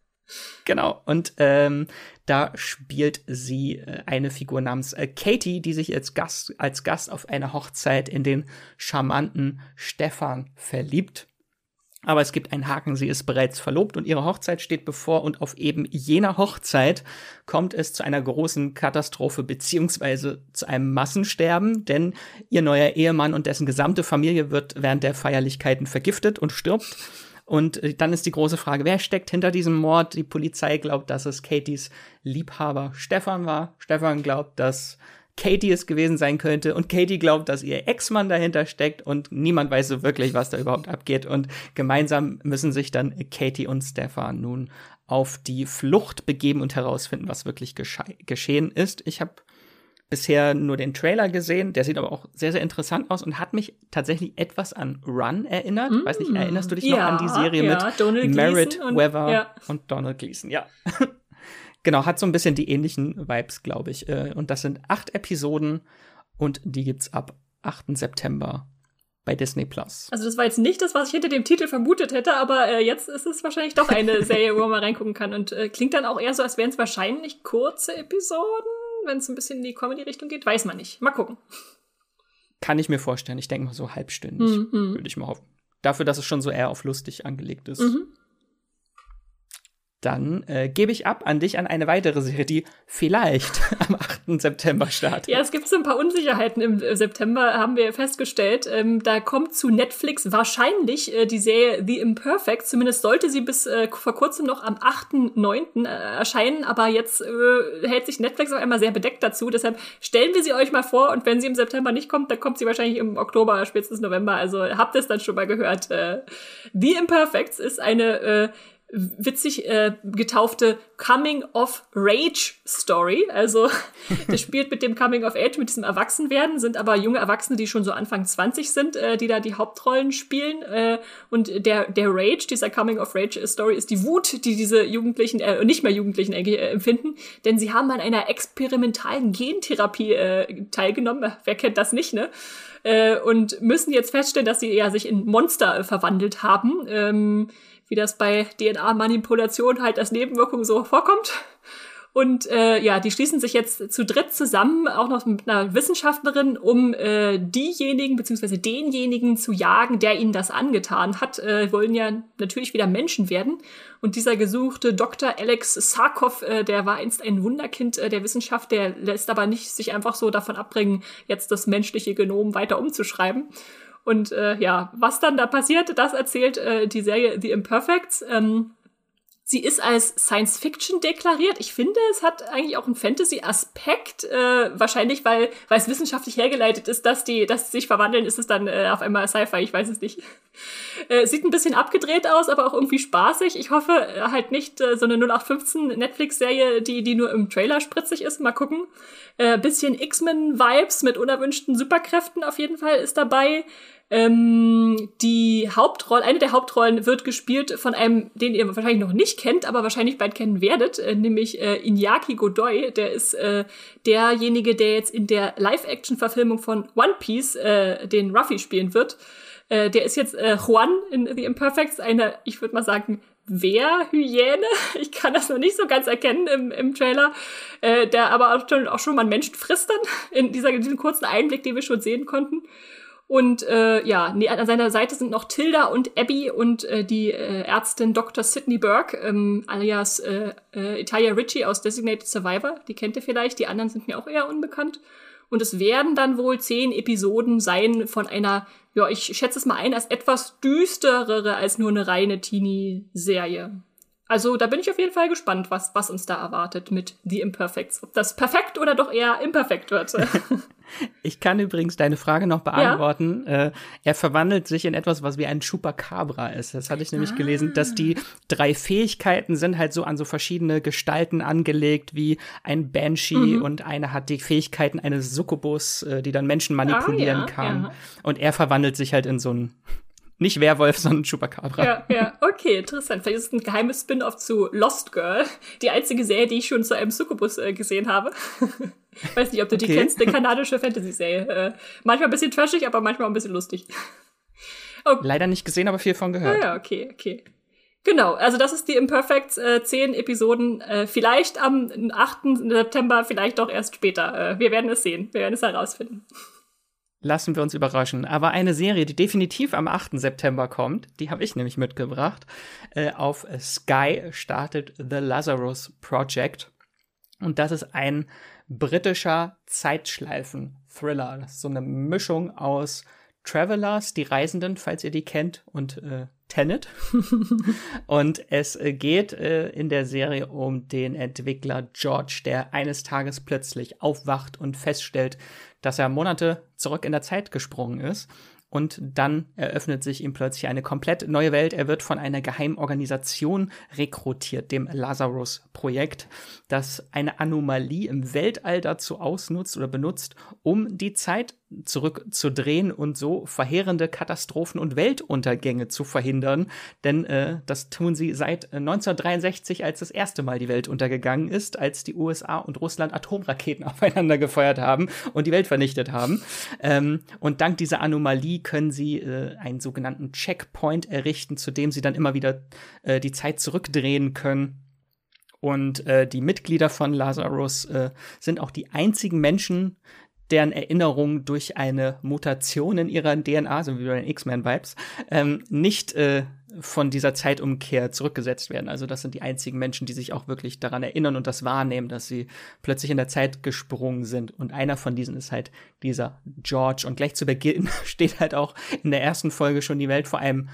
genau. Und ähm, da spielt sie äh, eine Figur namens äh, Katie, die sich als Gast, als Gast auf einer Hochzeit in den charmanten Stefan verliebt. Aber es gibt einen Haken, sie ist bereits verlobt und ihre Hochzeit steht bevor und auf eben jener Hochzeit kommt es zu einer großen Katastrophe beziehungsweise zu einem Massensterben, denn ihr neuer Ehemann und dessen gesamte Familie wird während der Feierlichkeiten vergiftet und stirbt. Und äh, dann ist die große Frage, wer steckt hinter diesem Mord? Die Polizei glaubt, dass es Katies Liebhaber Stefan war. Stefan glaubt, dass Katie es gewesen sein könnte und Katie glaubt, dass ihr Ex-Mann dahinter steckt und niemand weiß so wirklich, was da überhaupt abgeht und gemeinsam müssen sich dann Katie und Stefan nun auf die Flucht begeben und herausfinden, was wirklich geschehen ist. Ich habe bisher nur den Trailer gesehen, der sieht aber auch sehr, sehr interessant aus und hat mich tatsächlich etwas an Run erinnert. Mm. Weiß nicht, erinnerst du dich ja, noch an die Serie ja, mit Donald Merritt und, Weather ja. und Donald Gleason? Ja. genau, hat so ein bisschen die ähnlichen Vibes, glaube ich. Äh, und das sind acht Episoden und die gibt's ab 8. September bei Disney Plus. Also das war jetzt nicht das, was ich hinter dem Titel vermutet hätte, aber äh, jetzt ist es wahrscheinlich doch eine Serie, wo man mal reingucken kann und äh, klingt dann auch eher so, als wären es wahrscheinlich kurze Episoden wenn es ein bisschen in die Comedy-Richtung geht? Weiß man nicht. Mal gucken. Kann ich mir vorstellen. Ich denke mal so halbstündig, mhm. würde ich mal hoffen. Dafür, dass es schon so eher auf lustig angelegt ist. Mhm dann äh, gebe ich ab an dich an eine weitere Serie, die vielleicht am 8. September startet. Ja, es gibt so ein paar Unsicherheiten im äh, September, haben wir festgestellt. Ähm, da kommt zu Netflix wahrscheinlich äh, die Serie The Imperfect. Zumindest sollte sie bis äh, vor kurzem noch am 8.9. Äh, erscheinen, aber jetzt äh, hält sich Netflix auf einmal sehr bedeckt dazu. Deshalb stellen wir sie euch mal vor und wenn sie im September nicht kommt, dann kommt sie wahrscheinlich im Oktober, spätestens November. Also habt es dann schon mal gehört. The Imperfects ist eine witzig äh, getaufte Coming of Rage Story. Also das spielt mit dem Coming of Age, mit diesem Erwachsenwerden, sind aber junge Erwachsene, die schon so Anfang 20 sind, äh, die da die Hauptrollen spielen. Äh, und der, der Rage, dieser Coming of Rage Story, ist die Wut, die diese Jugendlichen, äh, nicht mehr Jugendlichen äh, empfinden, denn sie haben an einer experimentalen Gentherapie äh, teilgenommen. Wer kennt das nicht, ne? Äh, und müssen jetzt feststellen, dass sie ja sich in Monster äh, verwandelt haben. Ähm, wie das bei DNA-Manipulation halt als Nebenwirkung so vorkommt. Und äh, ja, die schließen sich jetzt zu dritt zusammen, auch noch mit einer Wissenschaftlerin, um äh, diejenigen beziehungsweise denjenigen zu jagen, der ihnen das angetan hat. Äh, wollen ja natürlich wieder Menschen werden. Und dieser gesuchte Dr. Alex Sarkov, äh, der war einst ein Wunderkind äh, der Wissenschaft, der lässt aber nicht sich einfach so davon abbringen, jetzt das menschliche Genom weiter umzuschreiben. Und äh, ja, was dann da passiert, das erzählt äh, die Serie The Imperfects. Ähm, sie ist als Science Fiction deklariert. Ich finde, es hat eigentlich auch einen Fantasy-Aspekt. Äh, wahrscheinlich, weil, weil es wissenschaftlich hergeleitet ist, dass die, dass sie sich verwandeln, ist es dann äh, auf einmal Sci-Fi. Ich weiß es nicht. Äh, sieht ein bisschen abgedreht aus, aber auch irgendwie spaßig. Ich hoffe äh, halt nicht äh, so eine 0815 Netflix-Serie, die, die nur im Trailer spritzig ist. Mal gucken. Äh, bisschen X-Men-Vibes mit unerwünschten Superkräften auf jeden Fall ist dabei. Ähm, die Hauptrolle, eine der Hauptrollen wird gespielt von einem, den ihr wahrscheinlich noch nicht kennt, aber wahrscheinlich bald kennen werdet, äh, nämlich äh, Iñaki Godoy. Der ist äh, derjenige, der jetzt in der Live-Action-Verfilmung von One Piece äh, den Ruffy spielen wird. Äh, der ist jetzt äh, Juan in The Imperfects, eine, ich würde mal sagen, Wehrhyäne. Ich kann das noch nicht so ganz erkennen im, im Trailer. Äh, der aber auch schon, auch schon mal einen Menschen frisst dann, in, dieser, in diesem kurzen Einblick, den wir schon sehen konnten. Und äh, ja, nee, an seiner Seite sind noch Tilda und Abby und äh, die äh, Ärztin Dr. Sidney Burke, ähm, alias äh, äh, Italia Ritchie aus Designated Survivor. Die kennt ihr vielleicht, die anderen sind mir auch eher unbekannt. Und es werden dann wohl zehn Episoden sein von einer, ja, ich schätze es mal ein, als etwas düsterere als nur eine reine Teenie-Serie. Also da bin ich auf jeden Fall gespannt, was, was uns da erwartet mit The Imperfects. Ob das perfekt oder doch eher imperfekt wird. ich kann übrigens deine Frage noch beantworten. Ja? Äh, er verwandelt sich in etwas, was wie ein Chupacabra ist. Das hatte ich nämlich ah. gelesen, dass die drei Fähigkeiten sind halt so an so verschiedene Gestalten angelegt, wie ein Banshee mhm. und eine hat die Fähigkeiten eines Succubus, äh, die dann Menschen manipulieren ah, ja, kann. Ja. Und er verwandelt sich halt in so ein nicht Werwolf, sondern Chupacabra. Ja, ja, okay, interessant. Vielleicht ist es ein geheimes Spin-off zu Lost Girl. Die einzige Serie, die ich schon zu einem Succubus äh, gesehen habe. Weiß nicht, ob du okay. die kennst, eine kanadische Fantasy-Serie. Äh, manchmal ein bisschen trashig, aber manchmal auch ein bisschen lustig. Okay. Leider nicht gesehen, aber viel von gehört. Ja, ja, okay, okay. Genau, also das ist die Imperfects, äh, zehn Episoden, äh, vielleicht am 8. September, vielleicht doch erst später. Äh, wir werden es sehen, wir werden es herausfinden. Lassen wir uns überraschen. Aber eine Serie, die definitiv am 8. September kommt, die habe ich nämlich mitgebracht. Äh, auf Sky startet The Lazarus Project. Und das ist ein britischer Zeitschleifen-Thriller. So eine Mischung aus Travelers, die Reisenden, falls ihr die kennt, und äh, Tenet. und es äh, geht äh, in der Serie um den Entwickler George, der eines Tages plötzlich aufwacht und feststellt, dass er Monate zurück in der Zeit gesprungen ist und dann eröffnet sich ihm plötzlich eine komplett neue Welt. Er wird von einer Geheimorganisation rekrutiert, dem Lazarus-Projekt, das eine Anomalie im Weltall dazu ausnutzt oder benutzt, um die Zeit zurückzudrehen und so verheerende Katastrophen und Weltuntergänge zu verhindern. Denn äh, das tun sie seit 1963, als das erste Mal die Welt untergegangen ist, als die USA und Russland Atomraketen aufeinander gefeuert haben und die Welt vernichtet haben. Ähm, und dank dieser Anomalie können sie äh, einen sogenannten Checkpoint errichten, zu dem sie dann immer wieder äh, die Zeit zurückdrehen können. Und äh, die Mitglieder von Lazarus äh, sind auch die einzigen Menschen, deren Erinnerungen durch eine Mutation in ihrer DNA, so wie bei den X-Men-Vibes, ähm, nicht äh, von dieser Zeitumkehr zurückgesetzt werden. Also das sind die einzigen Menschen, die sich auch wirklich daran erinnern und das wahrnehmen, dass sie plötzlich in der Zeit gesprungen sind. Und einer von diesen ist halt dieser George. Und gleich zu Beginn steht halt auch in der ersten Folge schon die Welt vor einem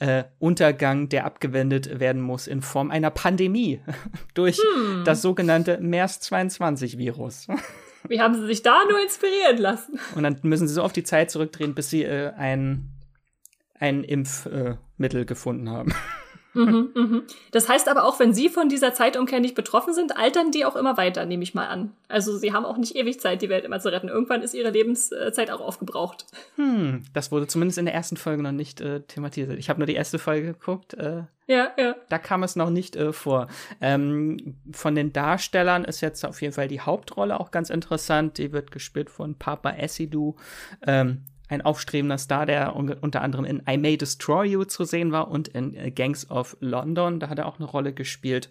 äh, Untergang, der abgewendet werden muss in Form einer Pandemie durch hm. das sogenannte MERS-22-Virus. Wie haben sie sich da nur inspirieren lassen? Und dann müssen sie so auf die Zeit zurückdrehen, bis sie äh, ein, ein Impfmittel äh, gefunden haben. Mhm, mhm. Das heißt aber auch, wenn Sie von dieser Zeitumkehr nicht betroffen sind, altern die auch immer weiter, nehme ich mal an. Also Sie haben auch nicht ewig Zeit, die Welt immer zu retten. Irgendwann ist Ihre Lebenszeit auch aufgebraucht. Hm, das wurde zumindest in der ersten Folge noch nicht äh, thematisiert. Ich habe nur die erste Folge geguckt. Äh, ja, ja. Da kam es noch nicht äh, vor. Ähm, von den Darstellern ist jetzt auf jeden Fall die Hauptrolle auch ganz interessant. Die wird gespielt von Papa Essidu. Ähm, ein aufstrebender Star, der unter anderem in I May Destroy You zu sehen war und in äh, Gangs of London, da hat er auch eine Rolle gespielt.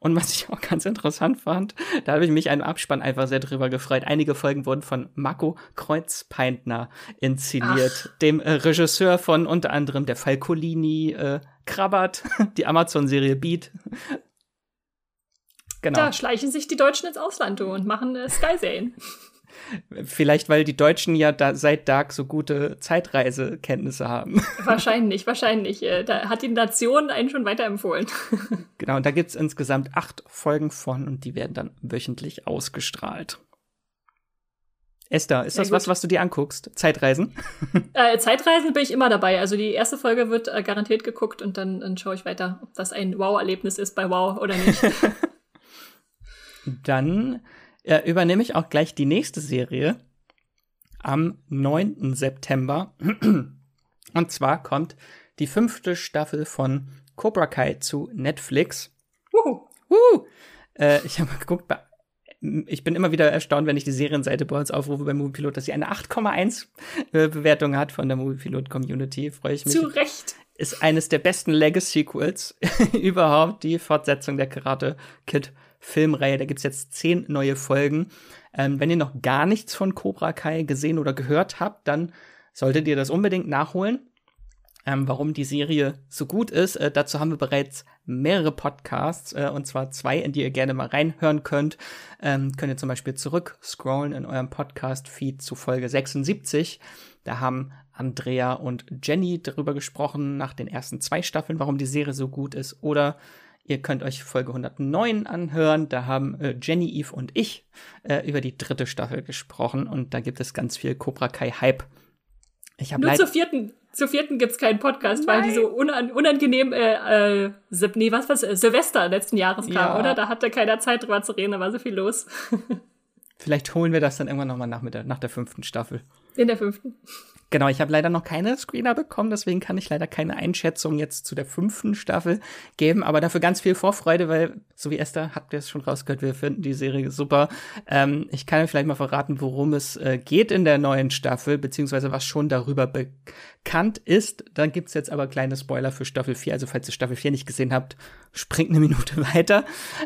Und was ich auch ganz interessant fand, da habe ich mich im Abspann einfach sehr drüber gefreut. Einige Folgen wurden von Marco Kreuzpeintner inszeniert, Ach. dem äh, Regisseur von unter anderem der Falcolini, äh, Krabbert, die Amazon-Serie Beat. Genau. Da schleichen sich die Deutschen ins Ausland und machen äh, Sky-Serien. Vielleicht, weil die Deutschen ja da seit Dark so gute Zeitreisekenntnisse haben. Wahrscheinlich, wahrscheinlich. Äh, da hat die Nation einen schon weiterempfohlen. Genau, und da gibt es insgesamt acht Folgen von und die werden dann wöchentlich ausgestrahlt. Esther, ist das was, was du dir anguckst? Zeitreisen? Äh, Zeitreisen bin ich immer dabei. Also die erste Folge wird äh, garantiert geguckt und dann, dann schaue ich weiter, ob das ein Wow-Erlebnis ist bei Wow oder nicht. dann äh, übernehme ich auch gleich die nächste Serie am 9. September. Und zwar kommt die fünfte Staffel von Cobra Kai zu Netflix. Wuhu. Uh, äh, ich habe mal geguckt, ich bin immer wieder erstaunt, wenn ich die Serienseite bei uns aufrufe bei Moviepilot, dass sie eine 8,1 äh, Bewertung hat von der Moviepilot Community. Freue ich mich. Zu Recht. Ist eines der besten Legacy-Sequels überhaupt, die Fortsetzung der Karate Kid Filmreihe. Da gibt's jetzt zehn neue Folgen. Ähm, wenn ihr noch gar nichts von Cobra Kai gesehen oder gehört habt, dann solltet ihr das unbedingt nachholen ähm, warum die Serie so gut ist. Äh, dazu haben wir bereits mehrere Podcasts, äh, und zwar zwei, in die ihr gerne mal reinhören könnt. Ähm, könnt ihr zum Beispiel zurück scrollen in eurem Podcast-Feed zu Folge 76. Da haben Andrea und Jenny darüber gesprochen, nach den ersten zwei Staffeln, warum die Serie so gut ist. Oder Ihr könnt euch Folge 109 anhören. Da haben äh, Jenny, Eve und ich äh, über die dritte Staffel gesprochen und da gibt es ganz viel Cobra Kai Hype. Ich habe Nur zur vierten, zur vierten gibt's keinen Podcast, Nein. weil die so unan unangenehm, äh, äh, nee, was, was, Silvester letzten Jahres kam, ja. oder? Da hatte keiner Zeit drüber zu reden, da war so viel los. Vielleicht holen wir das dann irgendwann nochmal nach, der, nach der fünften Staffel. In der fünften. Genau, ich habe leider noch keine Screener bekommen, deswegen kann ich leider keine Einschätzung jetzt zu der fünften Staffel geben, aber dafür ganz viel Vorfreude, weil, so wie Esther, habt ihr es schon rausgehört, wir finden die Serie super. Ähm, ich kann euch vielleicht mal verraten, worum es äh, geht in der neuen Staffel, beziehungsweise was schon darüber bekannt ist. Dann gibt's jetzt aber kleine Spoiler für Staffel 4, also falls ihr Staffel 4 nicht gesehen habt, springt eine Minute weiter.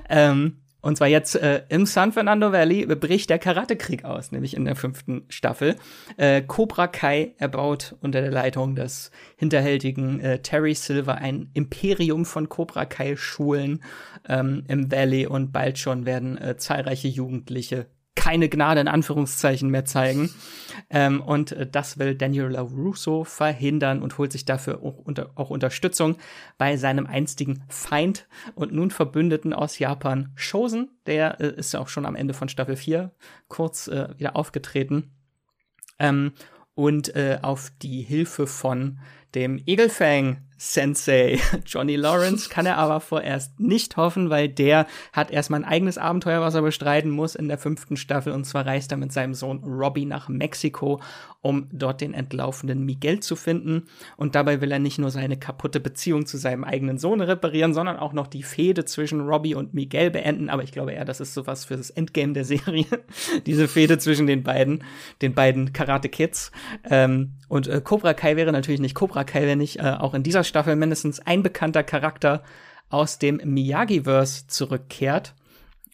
Ähm, und zwar jetzt äh, im San Fernando Valley bricht der Karatekrieg aus, nämlich in der fünften Staffel. Äh, Cobra Kai erbaut unter der Leitung des hinterhältigen äh, Terry Silver ein Imperium von Cobra Kai Schulen ähm, im Valley und bald schon werden äh, zahlreiche Jugendliche keine Gnade in Anführungszeichen mehr zeigen. Ähm, und äh, das will Daniel LaRusso verhindern und holt sich dafür auch, unter, auch Unterstützung bei seinem einstigen Feind und nun Verbündeten aus Japan, Shosen. Der äh, ist ja auch schon am Ende von Staffel 4 kurz äh, wieder aufgetreten. Ähm, und äh, auf die Hilfe von dem Egelfang Sensei Johnny Lawrence kann er aber vorerst nicht hoffen, weil der hat erstmal ein eigenes Abenteuer, was er bestreiten muss in der fünften Staffel. Und zwar reist er mit seinem Sohn Robbie nach Mexiko, um dort den entlaufenden Miguel zu finden. Und dabei will er nicht nur seine kaputte Beziehung zu seinem eigenen Sohn reparieren, sondern auch noch die Fehde zwischen Robbie und Miguel beenden. Aber ich glaube eher, das ist sowas für das Endgame der Serie. Diese Fehde zwischen den beiden, den beiden Karate Kids. Ähm, und äh, Cobra Kai wäre natürlich nicht Cobra Kai, wenn nicht äh, auch in dieser Staffel mindestens ein bekannter Charakter aus dem Miyagi-Verse zurückkehrt.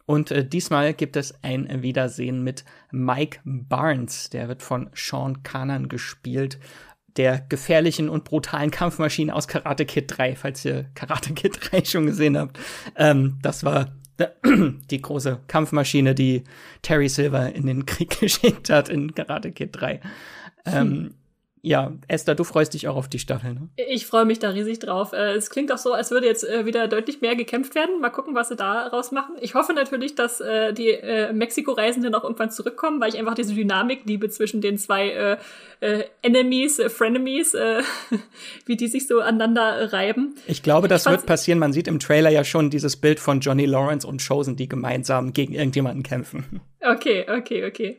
Und äh, diesmal gibt es ein Wiedersehen mit Mike Barnes. Der wird von Sean Kanan gespielt. Der gefährlichen und brutalen Kampfmaschine aus Karate Kid 3, falls ihr Karate Kid 3 schon gesehen habt. Ähm, das war die große Kampfmaschine, die Terry Silver in den Krieg geschickt hat in Karate Kid 3. Ähm, ja, Esther, du freust dich auch auf die Staffel, ne? Ich freue mich da riesig drauf. Äh, es klingt auch so, als würde jetzt äh, wieder deutlich mehr gekämpft werden. Mal gucken, was sie daraus machen. Ich hoffe natürlich, dass äh, die Mexiko-Reisenden auch irgendwann zurückkommen, weil ich einfach diese Dynamik liebe zwischen den zwei Enemies, Frenemies, wie die sich so aneinander reiben. Ich glaube, das ich wird passieren. Man sieht im Trailer ja schon dieses Bild von Johnny Lawrence und Chosen, die gemeinsam gegen irgendjemanden kämpfen. Okay, okay, okay.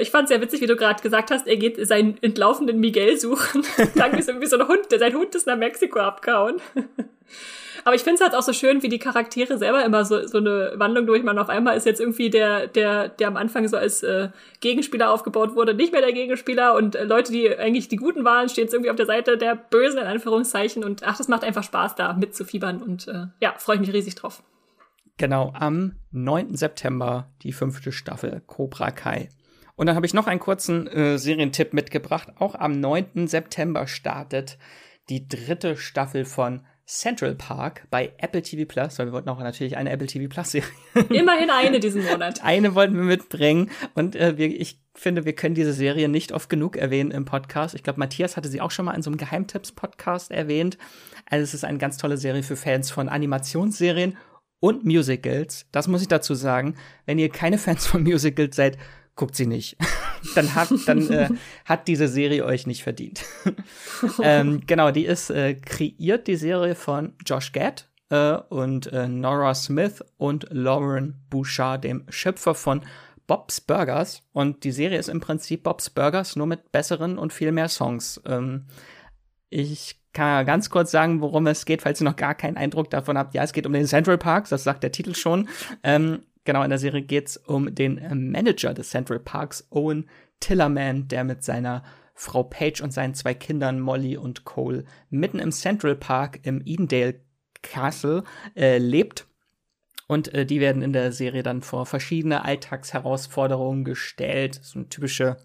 Ich fand es sehr witzig, wie du gerade gesagt hast, er geht seinen entlaufenden Miguel suchen. Klang wie so, wie so ein Hund, der sein Hund ist nach Mexiko abgehauen. Aber ich finde es halt auch so schön, wie die Charaktere selber immer so, so eine Wandlung durchmachen. Auf einmal ist jetzt irgendwie der, der, der am Anfang so als äh, Gegenspieler aufgebaut wurde, nicht mehr der Gegenspieler und äh, Leute, die eigentlich die Guten waren, stehen jetzt irgendwie auf der Seite der Bösen, in Anführungszeichen. Und ach, das macht einfach Spaß, da mitzufiebern und äh, ja, freue ich mich riesig drauf. Genau, am 9. September die fünfte Staffel Cobra Kai. Und dann habe ich noch einen kurzen äh, Serientipp mitgebracht. Auch am 9. September startet die dritte Staffel von Central Park bei Apple TV Plus, weil wir wollten auch natürlich eine Apple TV Plus Serie. Immerhin eine diesen Monat. eine wollten wir mitbringen und äh, wir, ich finde, wir können diese Serie nicht oft genug erwähnen im Podcast. Ich glaube, Matthias hatte sie auch schon mal in so einem Geheimtipps-Podcast erwähnt. Also es ist eine ganz tolle Serie für Fans von Animationsserien und Musicals. Das muss ich dazu sagen. Wenn ihr keine Fans von Musicals seid, guckt sie nicht. dann hat, dann äh, hat diese Serie euch nicht verdient. ähm, genau, die ist äh, kreiert, die Serie von Josh Gad äh, und äh, Nora Smith und Lauren Bouchard, dem Schöpfer von Bob's Burgers. Und die Serie ist im Prinzip Bob's Burgers, nur mit besseren und viel mehr Songs. Ähm, Ich kann ganz kurz sagen, worum es geht, falls ihr noch gar keinen Eindruck davon habt. Ja, es geht um den Central Park, das sagt der Titel schon. Ähm, genau, in der Serie geht es um den Manager des Central Parks, Owen Tillerman, der mit seiner Frau Page und seinen zwei Kindern Molly und Cole mitten im Central Park im Edendale Castle äh, lebt. Und äh, die werden in der Serie dann vor verschiedene Alltagsherausforderungen gestellt. So eine typische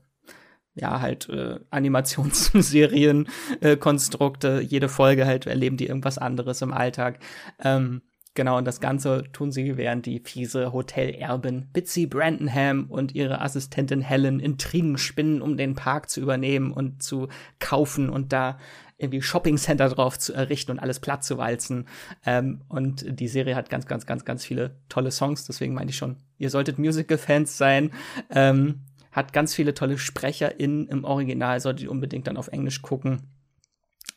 ja, halt äh, Animationsserien, äh, jede Folge halt erleben die irgendwas anderes im Alltag. Ähm, genau, und das Ganze tun sie, während die fiese Hotelerbin Bitsy Brandenham und ihre Assistentin Helen Intrigen spinnen, um den Park zu übernehmen und zu kaufen und da irgendwie Shopping Center drauf zu errichten und alles platt zu walzen. Ähm, und die Serie hat ganz, ganz, ganz, ganz viele tolle Songs. Deswegen meine ich schon, ihr solltet Musical-Fans sein. Ähm, hat ganz viele tolle SprecherInnen im Original, solltet ihr unbedingt dann auf Englisch gucken.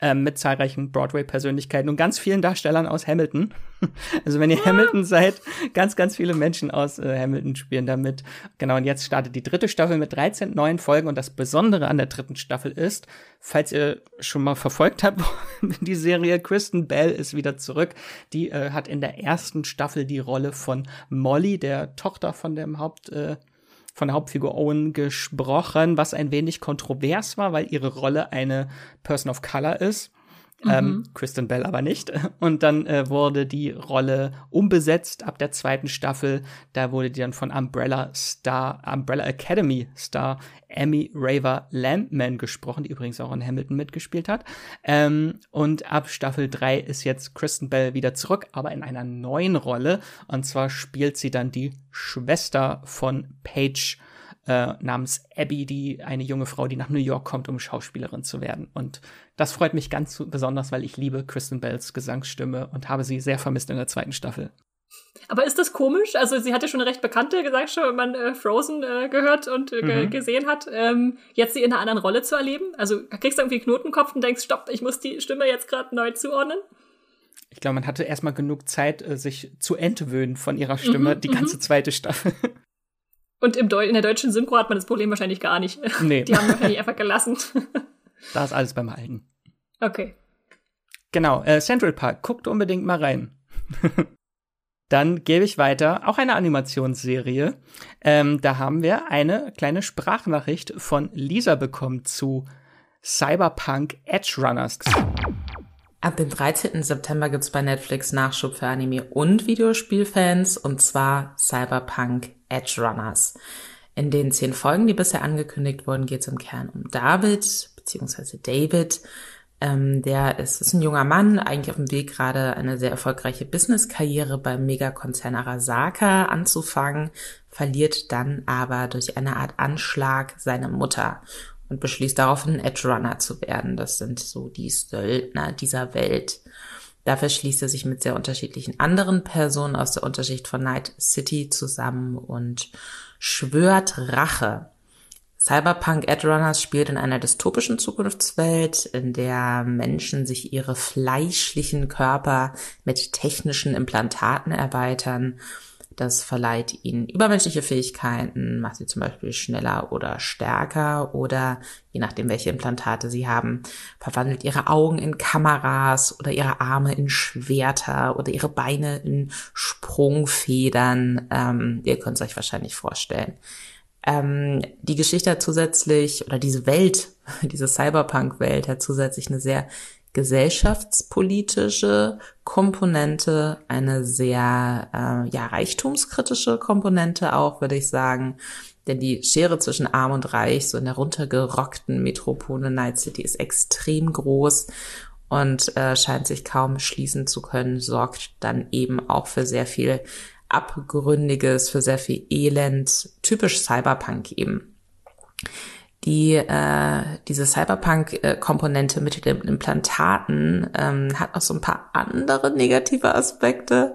Ähm, mit zahlreichen Broadway-Persönlichkeiten und ganz vielen Darstellern aus Hamilton. also wenn ihr Hamilton seid, ganz, ganz viele Menschen aus äh, Hamilton spielen damit. Genau, und jetzt startet die dritte Staffel mit 13 neuen Folgen und das Besondere an der dritten Staffel ist, falls ihr schon mal verfolgt habt, die Serie Kristen Bell ist wieder zurück. Die äh, hat in der ersten Staffel die Rolle von Molly, der Tochter von dem Haupt äh, von der Hauptfigur Owen gesprochen, was ein wenig kontrovers war, weil ihre Rolle eine Person of Color ist. Ähm, mhm. Ähm, Kristen Bell aber nicht. Und dann äh, wurde die Rolle umbesetzt ab der zweiten Staffel. Da wurde die dann von Umbrella Star, Umbrella Academy Star Emmy Raver Lampman gesprochen, die übrigens auch in Hamilton mitgespielt hat. Ähm, und ab Staffel 3 ist jetzt Kristen Bell wieder zurück, aber in einer neuen Rolle. Und zwar spielt sie dann die Schwester von Paige äh, namens Abby, die eine junge Frau, die nach New York kommt, um Schauspielerin zu werden. Und das freut mich ganz besonders, weil ich liebe Kristen Bells Gesangsstimme und habe sie sehr vermisst in der zweiten Staffel. Aber ist das komisch? Also sie hat ja schon eine recht bekannte Gesangsstimme, wenn man äh, Frozen äh, gehört und äh, mhm. gesehen hat. Ähm, jetzt sie in einer anderen Rolle zu erleben? Also kriegst du irgendwie Knotenkopf und denkst, stopp, ich muss die Stimme jetzt gerade neu zuordnen? Ich glaube, man hatte erstmal genug Zeit, äh, sich zu entwöhnen von ihrer Stimme, mhm, die ganze mhm. zweite Staffel. Und im Deu in der deutschen Synchro hat man das Problem wahrscheinlich gar nicht. Nee. Die haben wahrscheinlich einfach gelassen. da ist alles beim Alten. Okay. Genau, äh, Central Park, guckt unbedingt mal rein. Dann gebe ich weiter, auch eine Animationsserie. Ähm, da haben wir eine kleine Sprachnachricht von Lisa bekommen zu Cyberpunk Edge Runners. Ab dem 13. September gibt's bei Netflix Nachschub für Anime- und Videospielfans, und zwar Cyberpunk Edge Runners. In den zehn Folgen, die bisher angekündigt wurden, geht es im Kern um David, beziehungsweise David. Ähm, der ist, ist ein junger Mann, eigentlich auf dem Weg gerade eine sehr erfolgreiche Business-Karriere beim Megakonzern Arasaka anzufangen, verliert dann aber durch eine Art Anschlag seine Mutter und beschließt daraufhin Edge Runner zu werden. Das sind so die Söldner dieser Welt. Dafür schließt er sich mit sehr unterschiedlichen anderen Personen aus der Unterschicht von Night City zusammen und schwört Rache. Cyberpunk Edrunners spielt in einer dystopischen Zukunftswelt, in der Menschen sich ihre fleischlichen Körper mit technischen Implantaten erweitern das verleiht ihnen übermenschliche Fähigkeiten, macht sie zum Beispiel schneller oder stärker oder je nachdem, welche Implantate sie haben, verwandelt ihre Augen in Kameras oder ihre Arme in Schwerter oder ihre Beine in Sprungfedern. Ähm, ihr könnt es euch wahrscheinlich vorstellen. Ähm, die Geschichte hat zusätzlich, oder diese Welt, diese Cyberpunk-Welt hat zusätzlich eine sehr gesellschaftspolitische Komponente, eine sehr äh, ja reichtumskritische Komponente auch, würde ich sagen. Denn die Schere zwischen Arm und Reich, so in der runtergerockten Metropole Night City, ist extrem groß und äh, scheint sich kaum schließen zu können, sorgt dann eben auch für sehr viel Abgründiges, für sehr viel Elend, typisch Cyberpunk eben die äh, diese Cyberpunk-Komponente mit den Implantaten ähm, hat auch so ein paar andere negative Aspekte.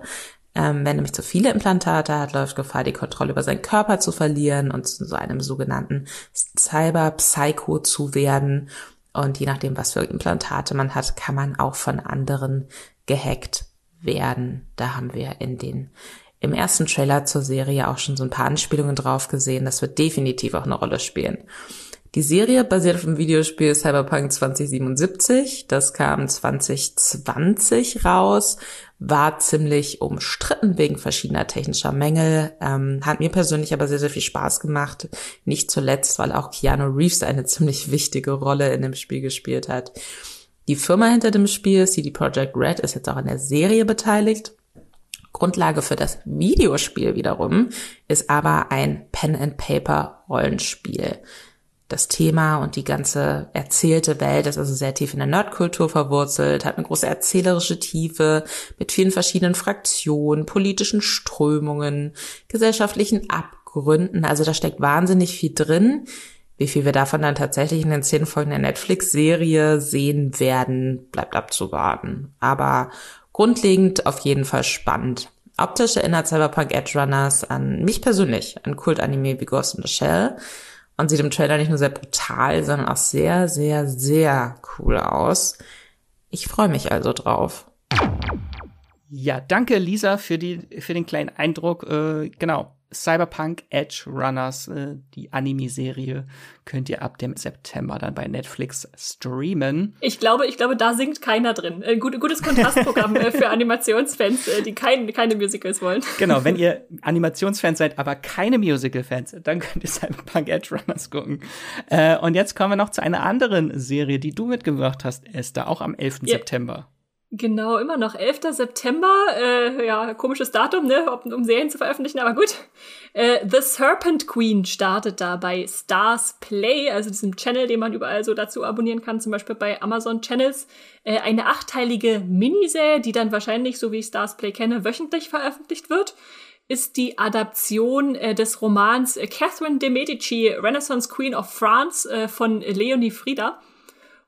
Ähm, wer nämlich zu viele Implantate hat, läuft Gefahr, die Kontrolle über seinen Körper zu verlieren und zu so einem sogenannten Cyber-Psycho zu werden. Und je nachdem, was für Implantate man hat, kann man auch von anderen gehackt werden. Da haben wir in den im ersten Trailer zur Serie auch schon so ein paar Anspielungen drauf gesehen. Das wird definitiv auch eine Rolle spielen. Die Serie basiert auf dem Videospiel Cyberpunk 2077. Das kam 2020 raus, war ziemlich umstritten wegen verschiedener technischer Mängel, ähm, hat mir persönlich aber sehr, sehr viel Spaß gemacht. Nicht zuletzt, weil auch Keanu Reeves eine ziemlich wichtige Rolle in dem Spiel gespielt hat. Die Firma hinter dem Spiel, CD Projekt Red, ist jetzt auch an der Serie beteiligt. Grundlage für das Videospiel wiederum ist aber ein Pen-and-Paper-Rollenspiel das Thema und die ganze erzählte Welt ist also sehr tief in der Nerdkultur verwurzelt, hat eine große erzählerische Tiefe mit vielen verschiedenen Fraktionen, politischen Strömungen, gesellschaftlichen Abgründen. Also da steckt wahnsinnig viel drin. Wie viel wir davon dann tatsächlich in den zehn Folgen der Netflix-Serie sehen werden, bleibt abzuwarten. Aber grundlegend auf jeden Fall spannend. Optisch erinnert Cyberpunk Edge Runners an mich persönlich, an Kult-Anime wie Ghost in the Shell und sieht im Trailer nicht nur sehr brutal, sondern auch sehr, sehr, sehr cool aus. Ich freue mich also drauf. Ja, danke Lisa für die für den kleinen Eindruck. Äh, genau, Cyberpunk Edge Runners, äh, die Anime-Serie, könnt ihr ab dem September dann bei Netflix streamen. Ich glaube, ich glaube, da singt keiner drin. Ein gut, gutes Kontrastprogramm äh, für Animationsfans, äh, die kein, keine Musicals wollen. Genau, wenn ihr Animationsfans seid, aber keine Musical-Fans, dann könnt ihr Cyberpunk Edge Runners gucken. Äh, und jetzt kommen wir noch zu einer anderen Serie, die du mitgebracht hast, Esther, auch am 11. Yeah. September. Genau, immer noch 11. September. Äh, ja, komisches Datum, ne, um Serien zu veröffentlichen, aber gut. Äh, The Serpent Queen startet da bei Stars Play, also diesem Channel, den man überall so dazu abonnieren kann, zum Beispiel bei Amazon Channels. Äh, eine achteilige Miniserie, die dann wahrscheinlich, so wie ich Stars Play kenne, wöchentlich veröffentlicht wird ist die Adaption äh, des Romans äh, Catherine de Medici, Renaissance Queen of France äh, von Leonie Frieda.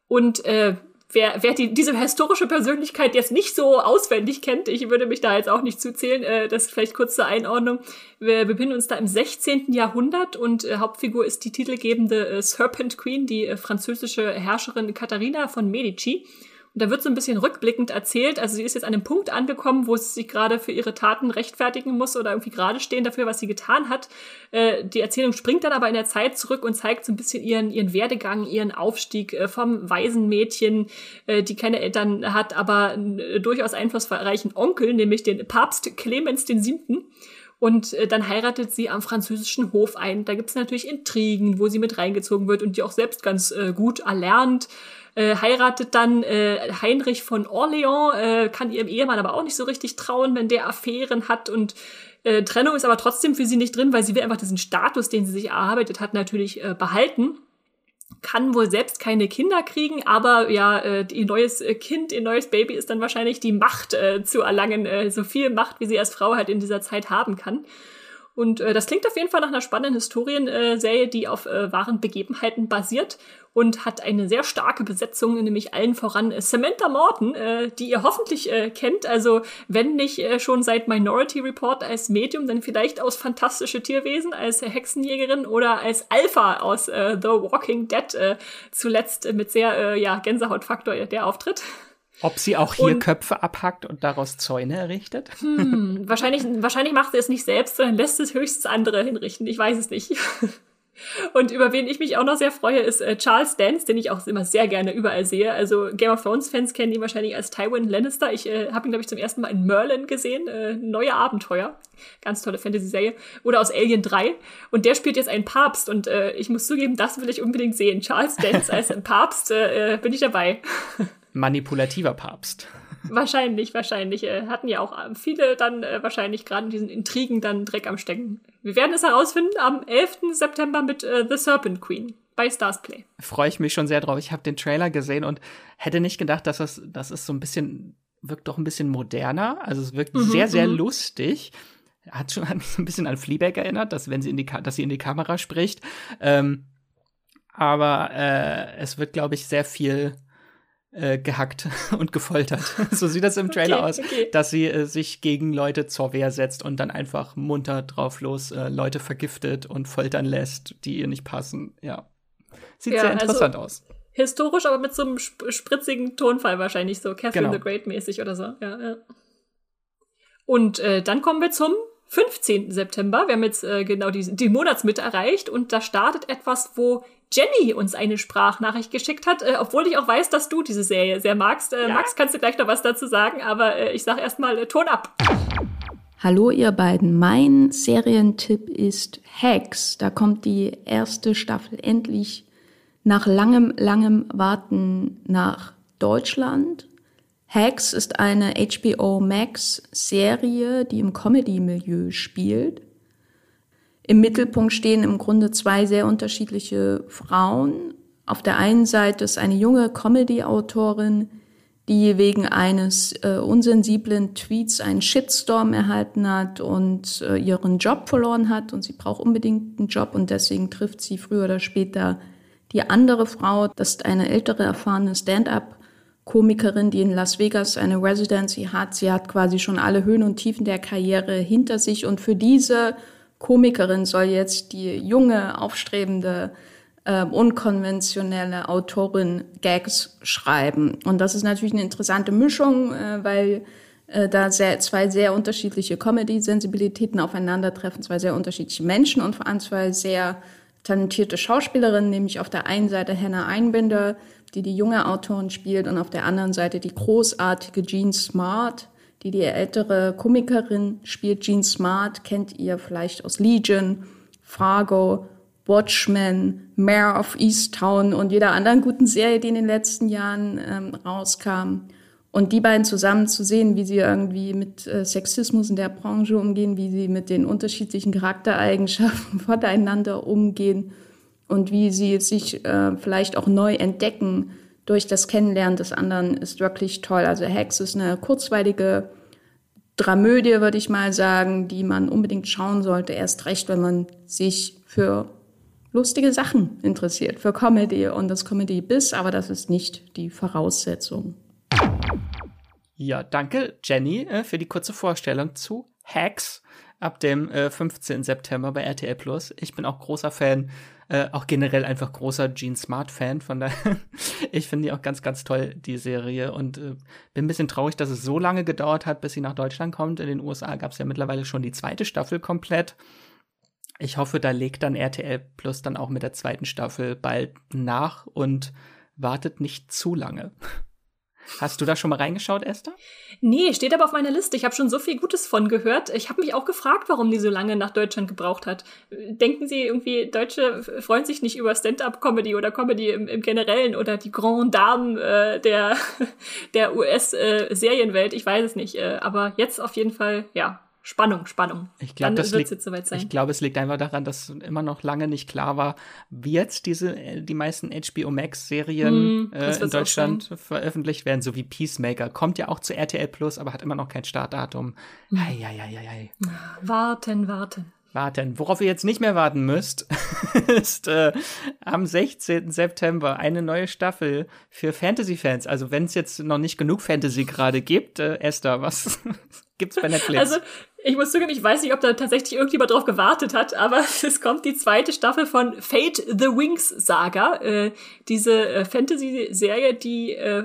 Und äh, wer, wer die, diese historische Persönlichkeit jetzt nicht so auswendig kennt, ich würde mich da jetzt auch nicht zuzählen, äh, das vielleicht kurz zur Einordnung. Wir befinden uns da im 16. Jahrhundert und äh, Hauptfigur ist die titelgebende äh, Serpent Queen, die äh, französische Herrscherin Katharina von Medici. Und da wird so ein bisschen rückblickend erzählt. Also sie ist jetzt an einem Punkt angekommen, wo sie sich gerade für ihre Taten rechtfertigen muss oder irgendwie gerade stehen dafür, was sie getan hat. Äh, die Erzählung springt dann aber in der Zeit zurück und zeigt so ein bisschen ihren, ihren Werdegang, ihren Aufstieg äh, vom Waisenmädchen, äh, die keine Eltern hat, aber einen durchaus einflussreichen Onkel, nämlich den Papst Clemens Siebten. Und äh, dann heiratet sie am französischen Hof ein. Da gibt es natürlich Intrigen, wo sie mit reingezogen wird und die auch selbst ganz äh, gut erlernt äh, heiratet dann äh, Heinrich von Orléans, äh, kann ihrem Ehemann aber auch nicht so richtig trauen, wenn der Affären hat und äh, Trennung ist aber trotzdem für sie nicht drin, weil sie will einfach diesen Status, den sie sich erarbeitet hat, natürlich äh, behalten kann wohl selbst keine Kinder kriegen, aber ja, äh, ihr neues äh, Kind, ihr neues Baby ist dann wahrscheinlich die Macht äh, zu erlangen, äh, so viel Macht, wie sie als Frau halt in dieser Zeit haben kann. Und äh, das klingt auf jeden Fall nach einer spannenden Historienserie, die auf äh, wahren Begebenheiten basiert und hat eine sehr starke Besetzung, nämlich allen voran äh, Samantha Morton, äh, die ihr hoffentlich äh, kennt. Also wenn nicht äh, schon seit Minority Report als Medium, dann vielleicht aus Fantastische Tierwesen als Hexenjägerin oder als Alpha aus äh, The Walking Dead äh, zuletzt mit sehr äh, ja Gänsehautfaktor der Auftritt. Ob sie auch hier und, Köpfe abhackt und daraus Zäune errichtet? Hm, wahrscheinlich, wahrscheinlich macht sie es nicht selbst, sondern lässt es höchstens andere hinrichten. Ich weiß es nicht. Und über wen ich mich auch noch sehr freue, ist äh, Charles Dance, den ich auch immer sehr gerne überall sehe. Also Game of Thrones-Fans kennen ihn wahrscheinlich als Tywin Lannister. Ich äh, habe ihn, glaube ich, zum ersten Mal in Merlin gesehen. Äh, neue Abenteuer. Ganz tolle Fantasy-Serie. Oder aus Alien 3. Und der spielt jetzt einen Papst. Und äh, ich muss zugeben, das will ich unbedingt sehen. Charles Dance als Papst, äh, äh, bin ich dabei. Manipulativer Papst. Wahrscheinlich, wahrscheinlich. Äh, hatten ja auch äh, viele dann äh, wahrscheinlich gerade in diesen Intrigen dann Dreck am Stecken. Wir werden es herausfinden am 11. September mit äh, The Serpent Queen bei Stars Play. Freue ich mich schon sehr drauf. Ich habe den Trailer gesehen und hätte nicht gedacht, dass das, das ist so ein bisschen, wirkt doch ein bisschen moderner. Also es wirkt mhm, sehr, sehr mhm. lustig. Hat schon hat mich so ein bisschen an Fleabag erinnert, dass wenn sie in die, dass sie in die Kamera spricht. Ähm, aber äh, es wird, glaube ich, sehr viel äh, gehackt und gefoltert. so sieht das im Trailer okay, aus, okay. dass sie äh, sich gegen Leute zur Wehr setzt und dann einfach munter drauf los äh, Leute vergiftet und foltern lässt, die ihr nicht passen. Ja. Sieht ja, sehr also interessant also, aus. Historisch, aber mit so einem sp spritzigen Tonfall wahrscheinlich, so Catherine genau. the Great mäßig oder so. Ja, ja. Und äh, dann kommen wir zum 15. September. Wir haben jetzt äh, genau die, die Monatsmitte erreicht und da startet etwas, wo Jenny uns eine Sprachnachricht geschickt hat, äh, obwohl ich auch weiß, dass du diese Serie sehr magst. Äh, ja. Max, kannst du gleich noch was dazu sagen, aber äh, ich sage erstmal äh, Ton ab. Hallo ihr beiden, mein Serientipp ist Hacks. Da kommt die erste Staffel endlich nach langem, langem Warten nach Deutschland. Hacks ist eine HBO Max Serie, die im Comedy-Milieu spielt. Im Mittelpunkt stehen im Grunde zwei sehr unterschiedliche Frauen. Auf der einen Seite ist eine junge Comedy-Autorin, die wegen eines äh, unsensiblen Tweets einen Shitstorm erhalten hat und äh, ihren Job verloren hat und sie braucht unbedingt einen Job und deswegen trifft sie früher oder später die andere Frau. Das ist eine ältere, erfahrene Stand-up-Komikerin, die in Las Vegas eine Residency hat. Sie hat quasi schon alle Höhen und Tiefen der Karriere hinter sich und für diese Komikerin soll jetzt die junge, aufstrebende äh, unkonventionelle Autorin Gags schreiben. Und das ist natürlich eine interessante Mischung, äh, weil äh, da sehr, zwei sehr unterschiedliche Comedy-Sensibilitäten aufeinandertreffen, zwei sehr unterschiedliche Menschen und vor allem zwei sehr talentierte Schauspielerinnen, nämlich auf der einen Seite Hannah Einbinder, die die junge Autorin spielt, und auf der anderen Seite die großartige Jean Smart, die die ältere Komikerin spielt. Jean Smart kennt ihr vielleicht aus Legion, Fargo Watchmen, Mayor of Easttown und jeder anderen guten Serie, die in den letzten Jahren ähm, rauskam. Und die beiden zusammen zu sehen, wie sie irgendwie mit äh, Sexismus in der Branche umgehen, wie sie mit den unterschiedlichen Charaktereigenschaften voneinander umgehen und wie sie sich äh, vielleicht auch neu entdecken durch das Kennenlernen des anderen, ist wirklich toll. Also Hex ist eine kurzweilige Dramödie, würde ich mal sagen, die man unbedingt schauen sollte, erst recht, wenn man sich für lustige Sachen interessiert, für Comedy und das Comedy-Biss, aber das ist nicht die Voraussetzung. Ja, danke Jenny äh, für die kurze Vorstellung zu Hacks ab dem äh, 15. September bei RTL Plus. Ich bin auch großer Fan, äh, auch generell einfach großer Gene Smart Fan. Von daher, ich finde die auch ganz, ganz toll, die Serie. Und äh, bin ein bisschen traurig, dass es so lange gedauert hat, bis sie nach Deutschland kommt. In den USA gab es ja mittlerweile schon die zweite Staffel komplett. Ich hoffe, da legt dann RTL Plus dann auch mit der zweiten Staffel bald nach und wartet nicht zu lange. Hast du da schon mal reingeschaut, Esther? Nee, steht aber auf meiner Liste. Ich habe schon so viel Gutes von gehört. Ich habe mich auch gefragt, warum die so lange nach Deutschland gebraucht hat. Denken Sie irgendwie, Deutsche freuen sich nicht über Stand-up-Comedy oder Comedy im, im, Generellen oder die Grand Dame äh, der, der US-Serienwelt? Äh, ich weiß es nicht. Äh, aber jetzt auf jeden Fall, ja, Spannung, Spannung. Ich glaube, das liegt, Ich glaube, es liegt einfach daran, dass immer noch lange nicht klar war, wie jetzt diese äh, die meisten HBO Max Serien mm, äh, in Deutschland veröffentlicht werden, so wie Peacemaker. Kommt ja auch zu RTL Plus, aber hat immer noch kein Startdatum. Ei, ei, ei, ei. Warten, warten. Warten. Worauf ihr jetzt nicht mehr warten müsst, ist äh, am 16. September eine neue Staffel für Fantasy-Fans. Also wenn es jetzt noch nicht genug Fantasy gerade gibt, äh, Esther, was gibt's bei Netflix? Also ich muss zugeben, ich weiß nicht, ob da tatsächlich irgendjemand drauf gewartet hat, aber es kommt die zweite Staffel von Fate the Wings Saga. Äh, diese äh, Fantasy-Serie, die äh,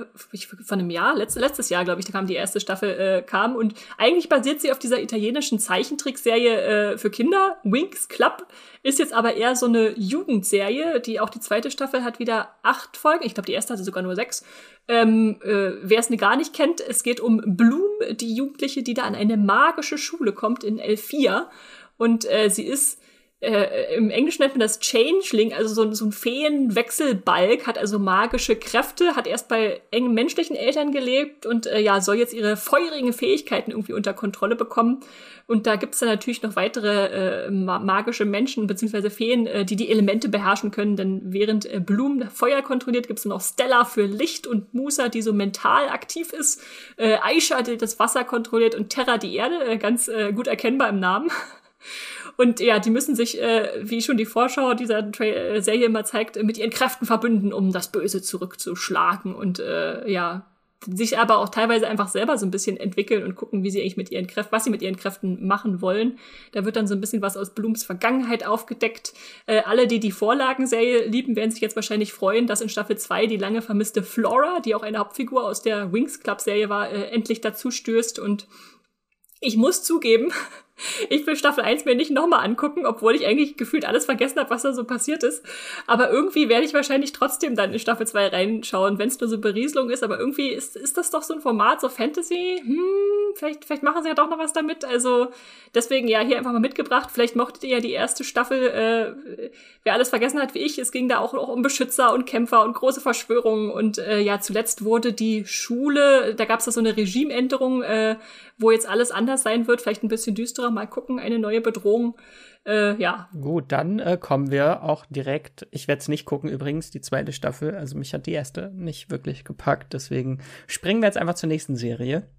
von einem Jahr, letzt, letztes Jahr, glaube ich, da kam die erste Staffel, äh, kam. Und eigentlich basiert sie auf dieser italienischen Zeichentrickserie äh, für Kinder, Wings Club. Ist jetzt aber eher so eine Jugendserie, die auch die zweite Staffel hat wieder acht Folgen. Ich glaube, die erste hatte sogar nur sechs. Ähm, äh, Wer es gar nicht kennt, es geht um Bloom, die Jugendliche, die da an eine magische Schule kommt in L4. Und äh, sie ist äh, im Englischen nennt man das Changeling, also so, so ein Feenwechselbalg, hat also magische Kräfte, hat erst bei engen menschlichen Eltern gelebt und äh, ja, soll jetzt ihre feurigen Fähigkeiten irgendwie unter Kontrolle bekommen. Und da gibt's dann natürlich noch weitere äh, magische Menschen beziehungsweise Feen, äh, die die Elemente beherrschen können. Denn während äh, Bloom Feuer kontrolliert, gibt's dann noch Stella für Licht und Musa, die so mental aktiv ist. Äh, Aisha, die das Wasser kontrolliert und Terra die Erde, äh, ganz äh, gut erkennbar im Namen. Und ja, die müssen sich, äh, wie schon die Vorschau dieser Tra äh, Serie immer zeigt, mit ihren Kräften verbünden, um das Böse zurückzuschlagen. Und äh, ja, sich aber auch teilweise einfach selber so ein bisschen entwickeln und gucken, wie sie eigentlich mit ihren Kräften, was sie mit ihren Kräften machen wollen. Da wird dann so ein bisschen was aus Blooms Vergangenheit aufgedeckt. Äh, alle, die die Vorlagenserie lieben, werden sich jetzt wahrscheinlich freuen, dass in Staffel 2 die lange vermisste Flora, die auch eine Hauptfigur aus der Wings Club Serie war, äh, endlich dazu stößt und ich muss zugeben, ich will Staffel 1 mir nicht nochmal angucken, obwohl ich eigentlich gefühlt alles vergessen habe, was da so passiert ist. Aber irgendwie werde ich wahrscheinlich trotzdem dann in Staffel 2 reinschauen, wenn es nur so Berieselung ist. Aber irgendwie ist, ist das doch so ein Format, so Fantasy. Hm, vielleicht, vielleicht machen sie ja doch noch was damit. Also deswegen ja hier einfach mal mitgebracht. Vielleicht mochtet ihr ja die erste Staffel. Äh, wer alles vergessen hat wie ich, es ging da auch, auch um Beschützer und Kämpfer und große Verschwörungen. Und äh, ja, zuletzt wurde die Schule, da gab es da so eine Regimeänderung, äh, wo jetzt alles anders sein wird, vielleicht ein bisschen düsterer, mal gucken, eine neue Bedrohung. Äh, ja. Gut, dann äh, kommen wir auch direkt. Ich werde es nicht gucken, übrigens, die zweite Staffel. Also mich hat die erste nicht wirklich gepackt. Deswegen springen wir jetzt einfach zur nächsten Serie.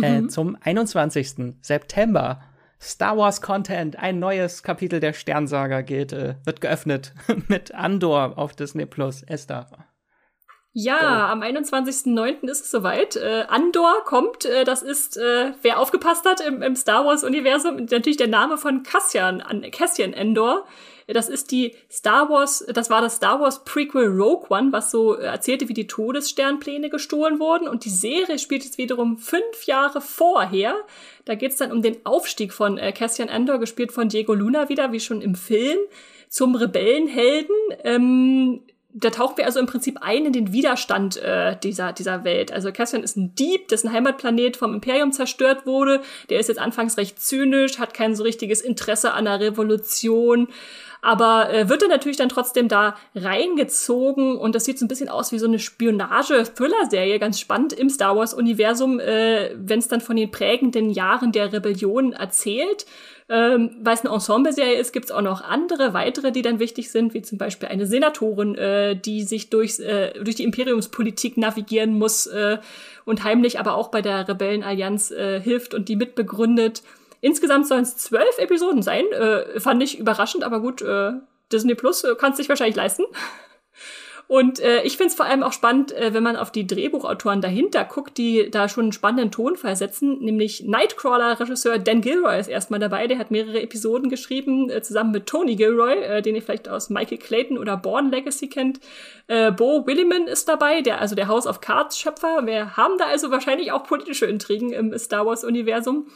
Äh, mhm. Äh, zum 21. September. Star Wars Content, ein neues Kapitel der Sternsaga geht, äh, wird geöffnet mit Andor auf Disney Plus. Esther. Ja, am 21.09. ist es soweit. Äh, Andor kommt, äh, das ist, äh, wer aufgepasst hat im, im Star Wars-Universum, natürlich der Name von Cassian, Cassian Endor. Das ist die Star Wars, das war das Star Wars Prequel Rogue One, was so erzählte, wie die Todessternpläne gestohlen wurden. Und die Serie spielt jetzt wiederum fünf Jahre vorher. Da geht's dann um den Aufstieg von äh, Cassian Endor, gespielt von Diego Luna wieder, wie schon im Film, zum Rebellenhelden. Ähm, da tauchen wir also im Prinzip ein in den Widerstand äh, dieser, dieser Welt. Also Cassian ist ein Dieb, dessen Heimatplanet vom Imperium zerstört wurde. Der ist jetzt anfangs recht zynisch, hat kein so richtiges Interesse an der Revolution, aber äh, wird dann natürlich dann trotzdem da reingezogen und das sieht so ein bisschen aus wie so eine Spionage-Thriller-Serie, ganz spannend im Star Wars-Universum, äh, wenn es dann von den prägenden Jahren der Rebellion erzählt. Ähm, Weil es eine Ensemble-Serie ist, gibt es auch noch andere, weitere, die dann wichtig sind, wie zum Beispiel eine Senatorin, äh, die sich durchs, äh, durch die Imperiumspolitik navigieren muss äh, und heimlich aber auch bei der Rebellenallianz äh, hilft und die mitbegründet. Insgesamt sollen es zwölf Episoden sein. Äh, fand ich überraschend, aber gut, äh, Disney Plus äh, kann es sich wahrscheinlich leisten. Und äh, ich finde es vor allem auch spannend, äh, wenn man auf die Drehbuchautoren dahinter guckt, die da schon einen spannenden Tonfall setzen, nämlich Nightcrawler-Regisseur Dan Gilroy ist erstmal dabei, der hat mehrere Episoden geschrieben, äh, zusammen mit Tony Gilroy, äh, den ihr vielleicht aus Michael Clayton oder Born Legacy kennt. Äh, Bo Williman ist dabei, der also der House of Cards Schöpfer. Wir haben da also wahrscheinlich auch politische Intrigen im Star Wars Universum.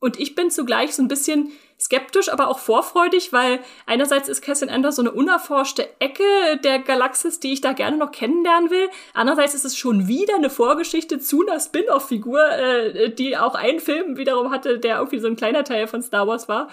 Und ich bin zugleich so ein bisschen skeptisch, aber auch vorfreudig, weil einerseits ist Cassian Andor so eine unerforschte Ecke der Galaxis, die ich da gerne noch kennenlernen will. Andererseits ist es schon wieder eine Vorgeschichte zu einer Spin-off-Figur, äh, die auch einen Film wiederum hatte, der irgendwie so ein kleiner Teil von Star Wars war.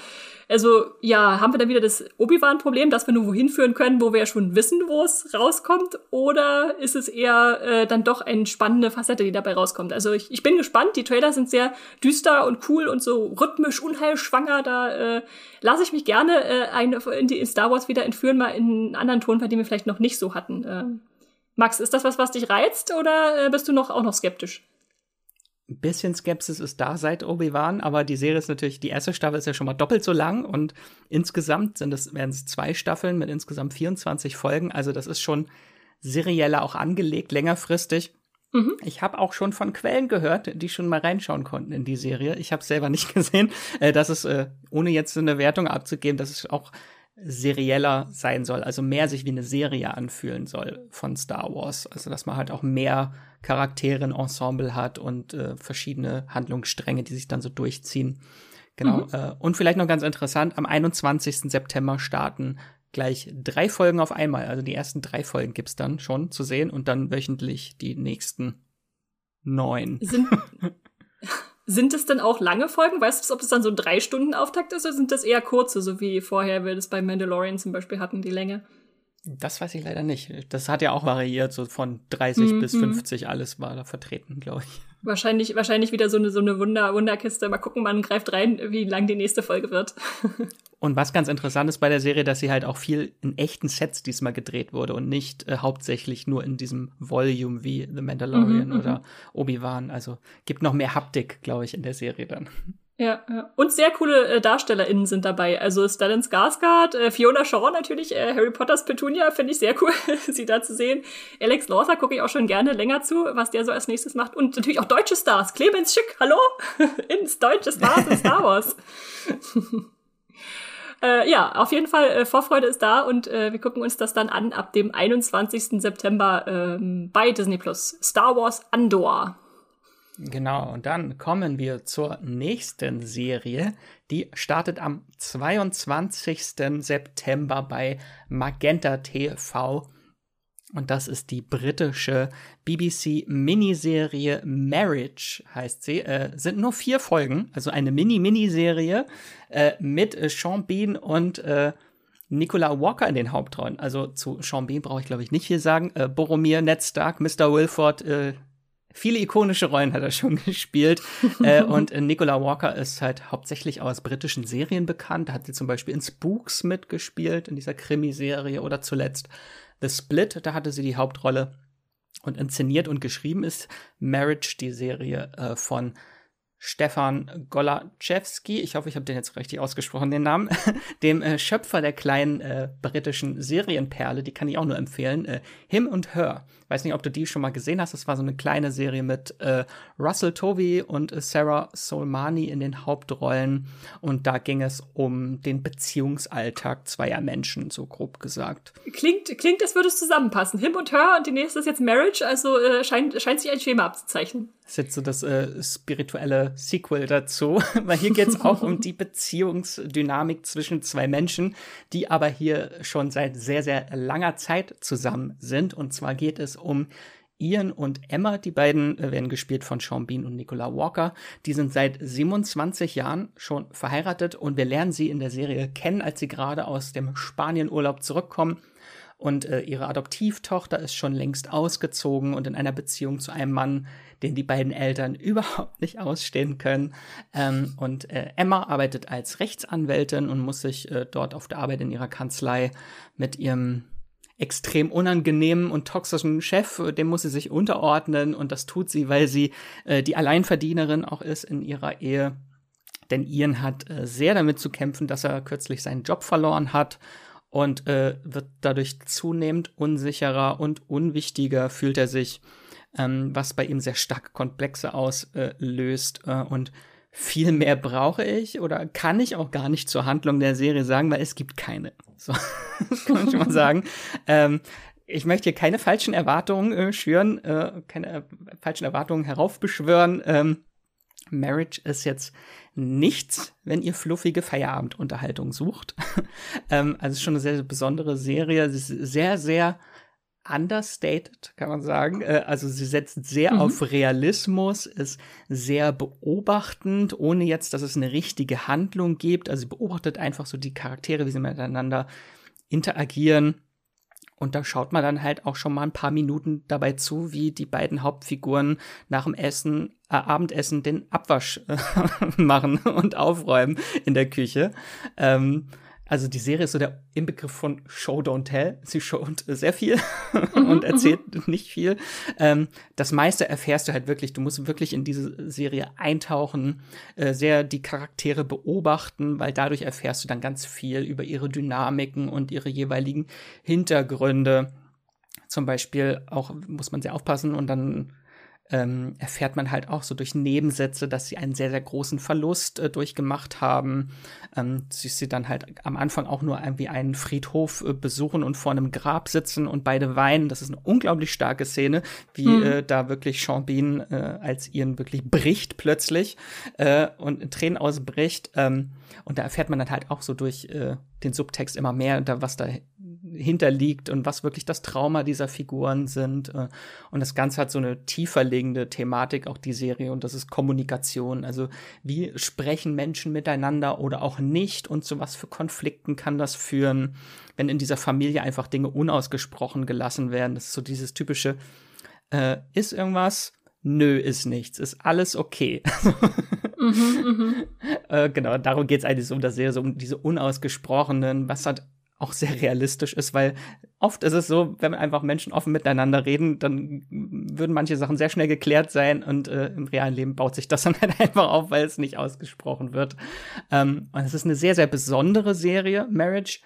Also ja, haben wir dann wieder das Obi-Wan-Problem, dass wir nur wohin führen können, wo wir ja schon wissen, wo es rauskommt? Oder ist es eher äh, dann doch eine spannende Facette, die dabei rauskommt? Also ich, ich bin gespannt. Die Trailer sind sehr düster und cool und so rhythmisch unheilschwanger. Da äh, lasse ich mich gerne äh, ein, in, die, in Star Wars wieder entführen, mal in einen anderen Ton, bei dem wir vielleicht noch nicht so hatten. Äh, Max, ist das was, was dich reizt oder äh, bist du noch auch noch skeptisch? ein bisschen Skepsis ist da seit Obi-Wan, aber die Serie ist natürlich, die erste Staffel ist ja schon mal doppelt so lang und insgesamt sind es, werden es zwei Staffeln mit insgesamt 24 Folgen. Also das ist schon serieller auch angelegt, längerfristig. Mhm. Ich habe auch schon von Quellen gehört, die schon mal reinschauen konnten in die Serie. Ich habe selber nicht gesehen, äh, dass es, äh, ohne jetzt eine Wertung abzugeben, dass es auch serieller sein soll, also mehr sich wie eine Serie anfühlen soll von Star Wars. Also dass man halt auch mehr Charaktere, ein Ensemble hat und äh, verschiedene Handlungsstränge, die sich dann so durchziehen. Genau. Mhm. Äh, und vielleicht noch ganz interessant, am 21. September starten gleich drei Folgen auf einmal. Also die ersten drei Folgen gibt's dann schon zu sehen und dann wöchentlich die nächsten neun. Sind, sind es denn auch lange Folgen? Weißt du, ob es dann so ein drei Stunden Auftakt ist oder sind das eher kurze, so wie vorher wir das bei Mandalorian zum Beispiel hatten, die Länge? Das weiß ich leider nicht. Das hat ja auch variiert, so von 30 mhm. bis 50 alles war da vertreten, glaube ich. Wahrscheinlich, wahrscheinlich wieder so eine, so eine Wunder, Wunderkiste. Mal gucken, man greift rein, wie lang die nächste Folge wird. und was ganz interessant ist bei der Serie, dass sie halt auch viel in echten Sets diesmal gedreht wurde und nicht äh, hauptsächlich nur in diesem Volume wie The Mandalorian mhm, oder mhm. Obi-Wan. Also gibt noch mehr Haptik, glaube ich, in der Serie dann. Ja, ja. Und sehr coole äh, DarstellerInnen sind dabei. Also Stellan Skarsgård, äh, Fiona Shaw natürlich, äh, Harry Potters Petunia finde ich sehr cool, sie da zu sehen. Alex Lawther gucke ich auch schon gerne länger zu, was der so als nächstes macht. Und natürlich auch deutsche Stars. Clemens Schick, hallo? Ins deutsche Stars in Star Wars. äh, ja, auf jeden Fall, äh, Vorfreude ist da und äh, wir gucken uns das dann an ab dem 21. September ähm, bei Disney Plus. Star Wars Andor. Genau, und dann kommen wir zur nächsten Serie. Die startet am 22. September bei Magenta TV. Und das ist die britische BBC-Miniserie Marriage, heißt sie. Äh, sind nur vier Folgen, also eine Mini-Miniserie äh, mit äh, Sean Bean und äh, Nicola Walker in den Hauptrollen. Also zu Sean Bean brauche ich, glaube ich, nicht viel sagen. Äh, Boromir, Ned Stark, Mr. Wilford, äh, viele ikonische Rollen hat er schon gespielt. äh, und äh, Nicola Walker ist halt hauptsächlich aus britischen Serien bekannt. Hat sie zum Beispiel in Spooks mitgespielt, in dieser Krimiserie oder zuletzt The Split, da hatte sie die Hauptrolle. Und inszeniert und geschrieben ist Marriage, die Serie äh, von Stefan Golaczewski, ich hoffe, ich habe den jetzt richtig ausgesprochen, den Namen, dem äh, Schöpfer der kleinen äh, britischen Serienperle, die kann ich auch nur empfehlen, äh, Him und Her. Weiß nicht, ob du die schon mal gesehen hast. Das war so eine kleine Serie mit äh, Russell Tovey und äh, Sarah Solmani in den Hauptrollen. Und da ging es um den Beziehungsalltag zweier Menschen, so grob gesagt. Klingt, klingt, als würde es zusammenpassen. Him und Her und die nächste ist jetzt Marriage, also äh, scheint, scheint sich ein Schema abzuzeichnen. Das ist jetzt so das Sequel dazu, weil hier geht es auch um die Beziehungsdynamik zwischen zwei Menschen, die aber hier schon seit sehr, sehr langer Zeit zusammen sind. Und zwar geht es um Ian und Emma. Die beiden werden gespielt von Sean Bean und Nicola Walker. Die sind seit 27 Jahren schon verheiratet und wir lernen sie in der Serie kennen, als sie gerade aus dem Spanienurlaub zurückkommen und äh, ihre Adoptivtochter ist schon längst ausgezogen und in einer Beziehung zu einem Mann, den die beiden Eltern überhaupt nicht ausstehen können. Ähm, und äh, Emma arbeitet als Rechtsanwältin und muss sich äh, dort auf der Arbeit in ihrer Kanzlei mit ihrem extrem unangenehmen und toxischen Chef, äh, dem muss sie sich unterordnen und das tut sie, weil sie äh, die Alleinverdienerin auch ist in ihrer Ehe. Denn Ian hat äh, sehr damit zu kämpfen, dass er kürzlich seinen Job verloren hat und äh, wird dadurch zunehmend unsicherer und unwichtiger fühlt er sich, ähm, was bei ihm sehr stark Komplexe auslöst äh, und viel mehr brauche ich oder kann ich auch gar nicht zur Handlung der Serie sagen, weil es gibt keine. So, kann man schon mal sagen. ähm, ich möchte hier keine falschen Erwartungen äh, schüren, äh, keine äh, falschen Erwartungen heraufbeschwören. Ähm, Marriage ist jetzt nichts, wenn ihr fluffige Feierabendunterhaltung sucht. ähm, also es ist schon eine sehr, sehr besondere Serie. Sie ist sehr, sehr understated, kann man sagen. Äh, also sie setzt sehr mhm. auf Realismus, ist sehr beobachtend, ohne jetzt, dass es eine richtige Handlung gibt. Also sie beobachtet einfach so die Charaktere, wie sie miteinander interagieren und da schaut man dann halt auch schon mal ein paar Minuten dabei zu, wie die beiden Hauptfiguren nach dem Essen, äh, Abendessen den Abwasch äh, machen und aufräumen in der Küche. Ähm, also die Serie ist so der Inbegriff von Show Don't Tell. Sie showt sehr viel mhm, und erzählt mhm. nicht viel. Ähm, das meiste erfährst du halt wirklich. Du musst wirklich in diese Serie eintauchen, äh, sehr die Charaktere beobachten, weil dadurch erfährst du dann ganz viel über ihre Dynamiken und ihre jeweiligen Hintergründe. Zum Beispiel auch muss man sehr aufpassen und dann ähm, erfährt man halt auch so durch Nebensätze, dass sie einen sehr, sehr großen Verlust äh, durchgemacht haben. Ähm, sie, sie dann halt am Anfang auch nur irgendwie einen Friedhof äh, besuchen und vor einem Grab sitzen und beide weinen. Das ist eine unglaublich starke Szene, wie mhm. äh, da wirklich Sean Bean äh, als ihren wirklich bricht plötzlich äh, und in Tränen ausbricht. Ähm, und da erfährt man dann halt auch so durch äh, den Subtext immer mehr, da was da hinterliegt und was wirklich das Trauma dieser Figuren sind. Äh, und das Ganze hat so eine tiefer liegende Thematik, auch die Serie, und das ist Kommunikation. Also wie sprechen Menschen miteinander oder auch nicht und zu was für Konflikten kann das führen, wenn in dieser Familie einfach Dinge unausgesprochen gelassen werden. Das ist so dieses typische, äh, ist irgendwas? Nö, ist nichts, ist alles okay. mhm, mh. äh, genau, darum geht es eigentlich so um das Serie, so um diese unausgesprochenen, was hat auch sehr realistisch ist, weil oft ist es so, wenn einfach Menschen offen miteinander reden, dann würden manche Sachen sehr schnell geklärt sein und äh, im realen Leben baut sich das dann halt einfach auf, weil es nicht ausgesprochen wird. Ähm, und es ist eine sehr, sehr besondere Serie, Marriage.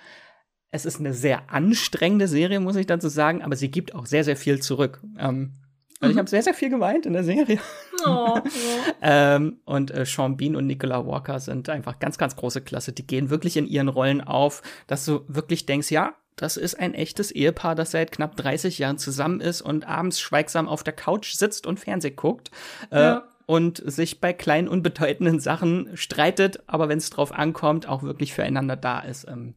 Es ist eine sehr anstrengende Serie, muss ich dazu sagen, aber sie gibt auch sehr, sehr viel zurück. Ähm, also ich habe sehr, sehr viel geweint in der Serie. Oh, ähm, und äh, Sean Bean und Nicola Walker sind einfach ganz, ganz große Klasse. Die gehen wirklich in ihren Rollen auf, dass du wirklich denkst, ja, das ist ein echtes Ehepaar, das seit knapp 30 Jahren zusammen ist und abends schweigsam auf der Couch sitzt und Fernseh guckt. Äh, ja. und sich bei kleinen, unbedeutenden Sachen streitet, aber wenn es drauf ankommt, auch wirklich füreinander da ist. Ähm,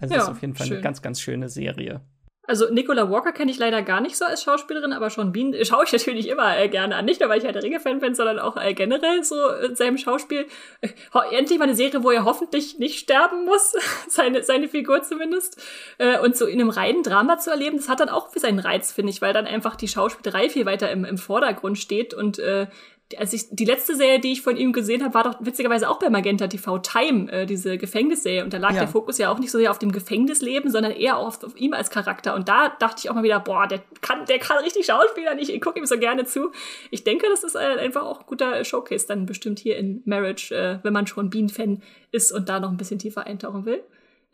also ja, ist auf jeden Fall schön. eine ganz, ganz schöne Serie. Also Nicola Walker kenne ich leider gar nicht so als Schauspielerin, aber Sean Bean schaue ich natürlich immer äh, gerne an. Nicht nur, weil ich halt Ringe-Fan bin, sondern auch äh, generell so in seinem Schauspiel. Äh, endlich mal eine Serie, wo er hoffentlich nicht sterben muss, seine, seine Figur zumindest. Äh, und so in einem reinen Drama zu erleben, das hat dann auch seinen Reiz, finde ich, weil dann einfach die Schauspielerei viel weiter im, im Vordergrund steht und äh, als ich die letzte Serie, die ich von ihm gesehen habe, war doch witzigerweise auch bei Magenta TV Time, äh, diese Gefängnisserie. Und da lag ja. der Fokus ja auch nicht so sehr auf dem Gefängnisleben, sondern eher auf, auf ihm als Charakter. Und da dachte ich auch mal wieder, boah, der kann, der kann richtig Schauspieler nicht. Ich gucke ihm so gerne zu. Ich denke, das ist äh, einfach auch ein guter Showcase dann bestimmt hier in Marriage, äh, wenn man schon Bean-Fan ist und da noch ein bisschen tiefer eintauchen will.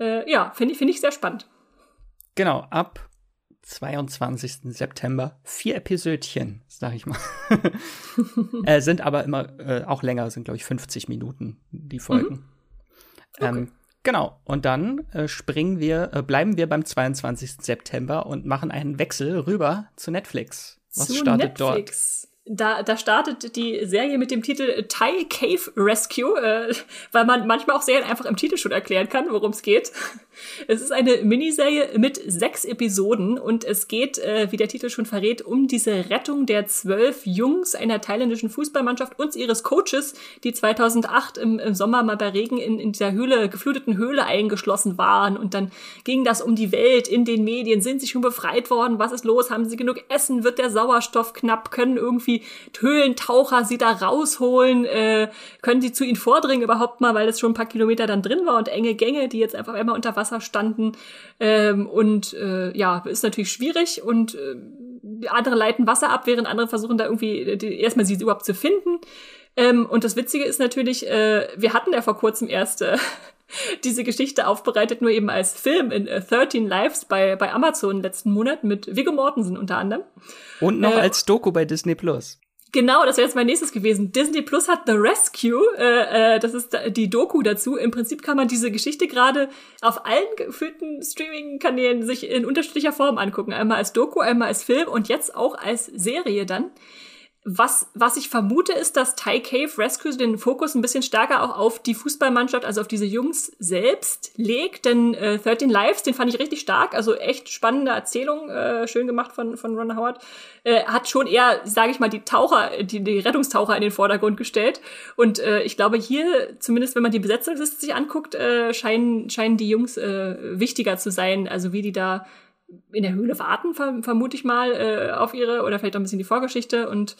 Äh, ja, finde ich, finde ich sehr spannend. Genau, ab 22. September. Vier Episödchen, sag ich mal. äh, sind aber immer äh, auch länger, sind glaube ich 50 Minuten die Folgen. Mhm. Okay. Ähm, genau. Und dann äh, springen wir, äh, bleiben wir beim 22. September und machen einen Wechsel rüber zu Netflix. Was zu startet Netflix. dort? Da, da startet die Serie mit dem Titel Thai Cave Rescue, äh, weil man manchmal auch Serien einfach im Titel schon erklären kann, worum es geht. Es ist eine Miniserie mit sechs Episoden und es geht, äh, wie der Titel schon verrät, um diese Rettung der zwölf Jungs einer thailändischen Fußballmannschaft und ihres Coaches, die 2008 im, im Sommer mal bei Regen in, in dieser Höhle, gefluteten Höhle eingeschlossen waren. Und dann ging das um die Welt in den Medien. Sind sie schon befreit worden? Was ist los? Haben sie genug Essen? Wird der Sauerstoff knapp? Können irgendwie Höhlentaucher sie da rausholen? Äh, können sie zu ihnen vordringen überhaupt mal, weil es schon ein paar Kilometer dann drin war und enge Gänge, die jetzt einfach einmal unter Wasser standen. Ähm, und äh, ja, ist natürlich schwierig und äh, andere leiten Wasser ab, während andere versuchen da irgendwie die, erstmal sie überhaupt zu finden. Ähm, und das Witzige ist natürlich, äh, wir hatten ja vor kurzem erst äh, diese Geschichte aufbereitet, nur eben als Film in äh, 13 Lives bei, bei Amazon letzten Monat mit Viggo Mortensen unter anderem. Und noch äh, als Doku bei Disney Plus. Genau, das wäre jetzt mein nächstes gewesen. Disney Plus hat The Rescue, äh, äh, das ist die Doku dazu. Im Prinzip kann man diese Geschichte gerade auf allen gefühlten Streaming-Kanälen sich in unterschiedlicher Form angucken. Einmal als Doku, einmal als Film und jetzt auch als Serie dann. Was, was ich vermute, ist, dass Thai Cave Rescue den Fokus ein bisschen stärker auch auf die Fußballmannschaft, also auf diese Jungs selbst legt. Denn äh, 13 Lives, den fand ich richtig stark. Also echt spannende Erzählung, äh, schön gemacht von, von Ron Howard. Äh, hat schon eher, sage ich mal, die Taucher, die, die Rettungstaucher in den Vordergrund gestellt. Und äh, ich glaube, hier, zumindest wenn man die Besetzungsliste sich anguckt, äh, scheinen, scheinen die Jungs äh, wichtiger zu sein. Also wie die da in der Höhle warten, vermute ich mal, äh, auf ihre, oder vielleicht auch ein bisschen die Vorgeschichte. Und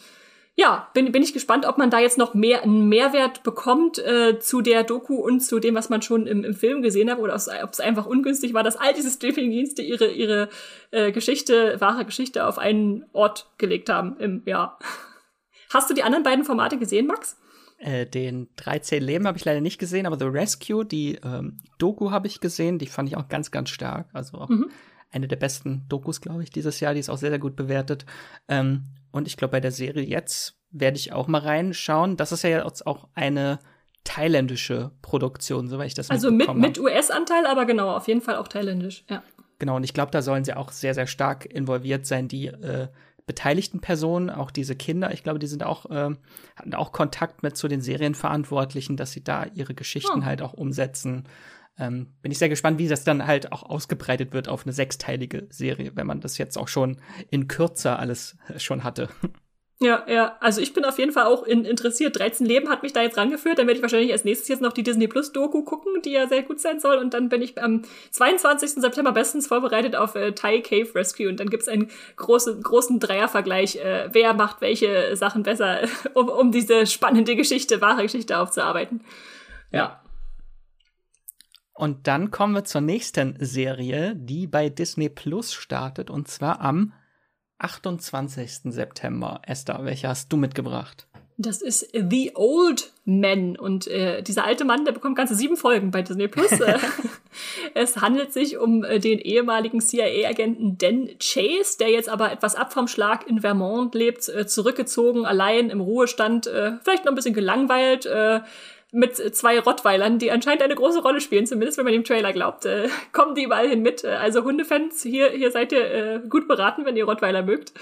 ja, bin, bin ich gespannt, ob man da jetzt noch mehr einen Mehrwert bekommt äh, zu der Doku und zu dem, was man schon im, im Film gesehen hat, oder ob es einfach ungünstig war, dass all diese Streaming-Dienste ihre, ihre äh, Geschichte, wahre Geschichte auf einen Ort gelegt haben im Jahr. Hast du die anderen beiden Formate gesehen, Max? Äh, den 13 Leben habe ich leider nicht gesehen, aber The Rescue, die ähm, Doku habe ich gesehen, die fand ich auch ganz, ganz stark. Also auch mhm eine der besten Dokus, glaube ich, dieses Jahr. Die ist auch sehr, sehr gut bewertet. Ähm, und ich glaube, bei der Serie jetzt werde ich auch mal reinschauen. Das ist ja jetzt auch eine thailändische Produktion, soweit ich das Also mit, mit US-Anteil, aber genau, auf jeden Fall auch thailändisch, ja. Genau, und ich glaube, da sollen sie auch sehr, sehr stark involviert sein, die äh, beteiligten Personen, auch diese Kinder. Ich glaube, die sind auch, äh, hatten auch Kontakt mit zu den Serienverantwortlichen, dass sie da ihre Geschichten oh. halt auch umsetzen. Ähm, bin ich sehr gespannt, wie das dann halt auch ausgebreitet wird auf eine sechsteilige Serie, wenn man das jetzt auch schon in kürzer alles schon hatte. Ja, ja, also ich bin auf jeden Fall auch in, interessiert. 13 Leben hat mich da jetzt rangeführt. Dann werde ich wahrscheinlich als nächstes jetzt noch die Disney Plus Doku gucken, die ja sehr gut sein soll. Und dann bin ich am 22. September bestens vorbereitet auf äh, Thai Cave Rescue. Und dann gibt's einen großen, großen Dreiervergleich, äh, wer macht welche Sachen besser, um, um diese spannende Geschichte, wahre Geschichte aufzuarbeiten. Ja. Und dann kommen wir zur nächsten Serie, die bei Disney Plus startet, und zwar am 28. September. Esther, welche hast du mitgebracht? Das ist The Old Man und äh, dieser alte Mann, der bekommt ganze sieben Folgen bei Disney Plus. es handelt sich um äh, den ehemaligen CIA-Agenten Dan Chase, der jetzt aber etwas ab vom Schlag in Vermont lebt, äh, zurückgezogen, allein im Ruhestand, äh, vielleicht noch ein bisschen gelangweilt, äh, mit zwei Rottweilern, die anscheinend eine große Rolle spielen, zumindest wenn man dem Trailer glaubt, äh, kommen die überall hin mit. Also Hundefans, hier, hier seid ihr äh, gut beraten, wenn ihr Rottweiler mögt.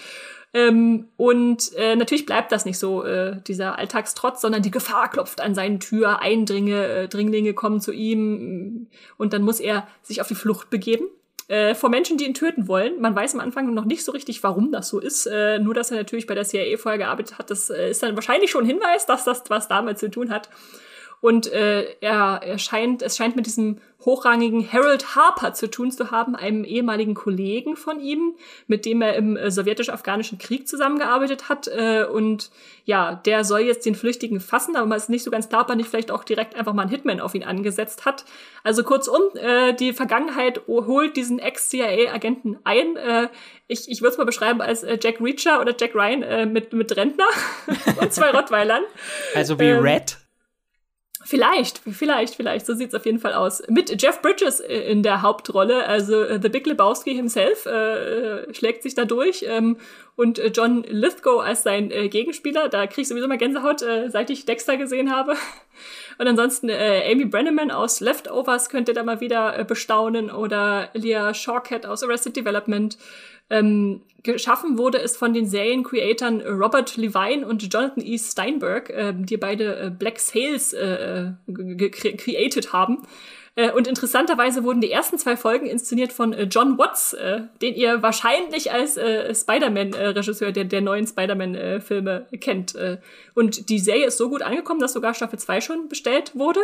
Ähm, und äh, natürlich bleibt das nicht so, äh, dieser Alltagstrotz, sondern die Gefahr klopft an seine Tür, Eindringe, äh, Dringlinge kommen zu ihm und dann muss er sich auf die Flucht begeben äh, vor Menschen, die ihn töten wollen. Man weiß am Anfang noch nicht so richtig, warum das so ist. Äh, nur, dass er natürlich bei der CIA vorher gearbeitet hat, das äh, ist dann wahrscheinlich schon ein Hinweis, dass das was damit zu tun hat. Und äh, er, er scheint, es scheint mit diesem hochrangigen Harold Harper zu tun zu haben, einem ehemaligen Kollegen von ihm, mit dem er im äh, sowjetisch-afghanischen Krieg zusammengearbeitet hat. Äh, und ja, der soll jetzt den Flüchtigen fassen, aber man ist nicht so ganz klar, ob er nicht vielleicht auch direkt einfach mal einen Hitman auf ihn angesetzt hat. Also kurzum, äh, die Vergangenheit holt diesen Ex-CIA-Agenten ein. Äh, ich ich würde es mal beschreiben als äh, Jack Reacher oder Jack Ryan äh, mit, mit Rentner und zwei Rottweilern. Also wie ähm, Red? Vielleicht, vielleicht, vielleicht. So sieht's auf jeden Fall aus. Mit Jeff Bridges äh, in der Hauptrolle, also äh, The Big Lebowski himself äh, schlägt sich da durch ähm, und äh, John Lithgow als sein äh, Gegenspieler. Da krieg ich sowieso mal Gänsehaut, äh, seit ich Dexter gesehen habe. Und ansonsten äh, Amy Brenneman aus Leftovers könnt ihr da mal wieder äh, bestaunen oder Leah Shawkat aus Arrested Development. Ähm, geschaffen wurde es von den Seriencreatoren Robert Levine und Jonathan E. Steinberg, äh, die beide äh, Black Sails äh, äh created haben. Äh, und interessanterweise wurden die ersten zwei Folgen inszeniert von äh, John Watts, äh, den ihr wahrscheinlich als äh, Spider-Man-Regisseur der, der neuen Spider-Man-Filme kennt. Äh, und die Serie ist so gut angekommen, dass sogar Staffel 2 schon bestellt wurde.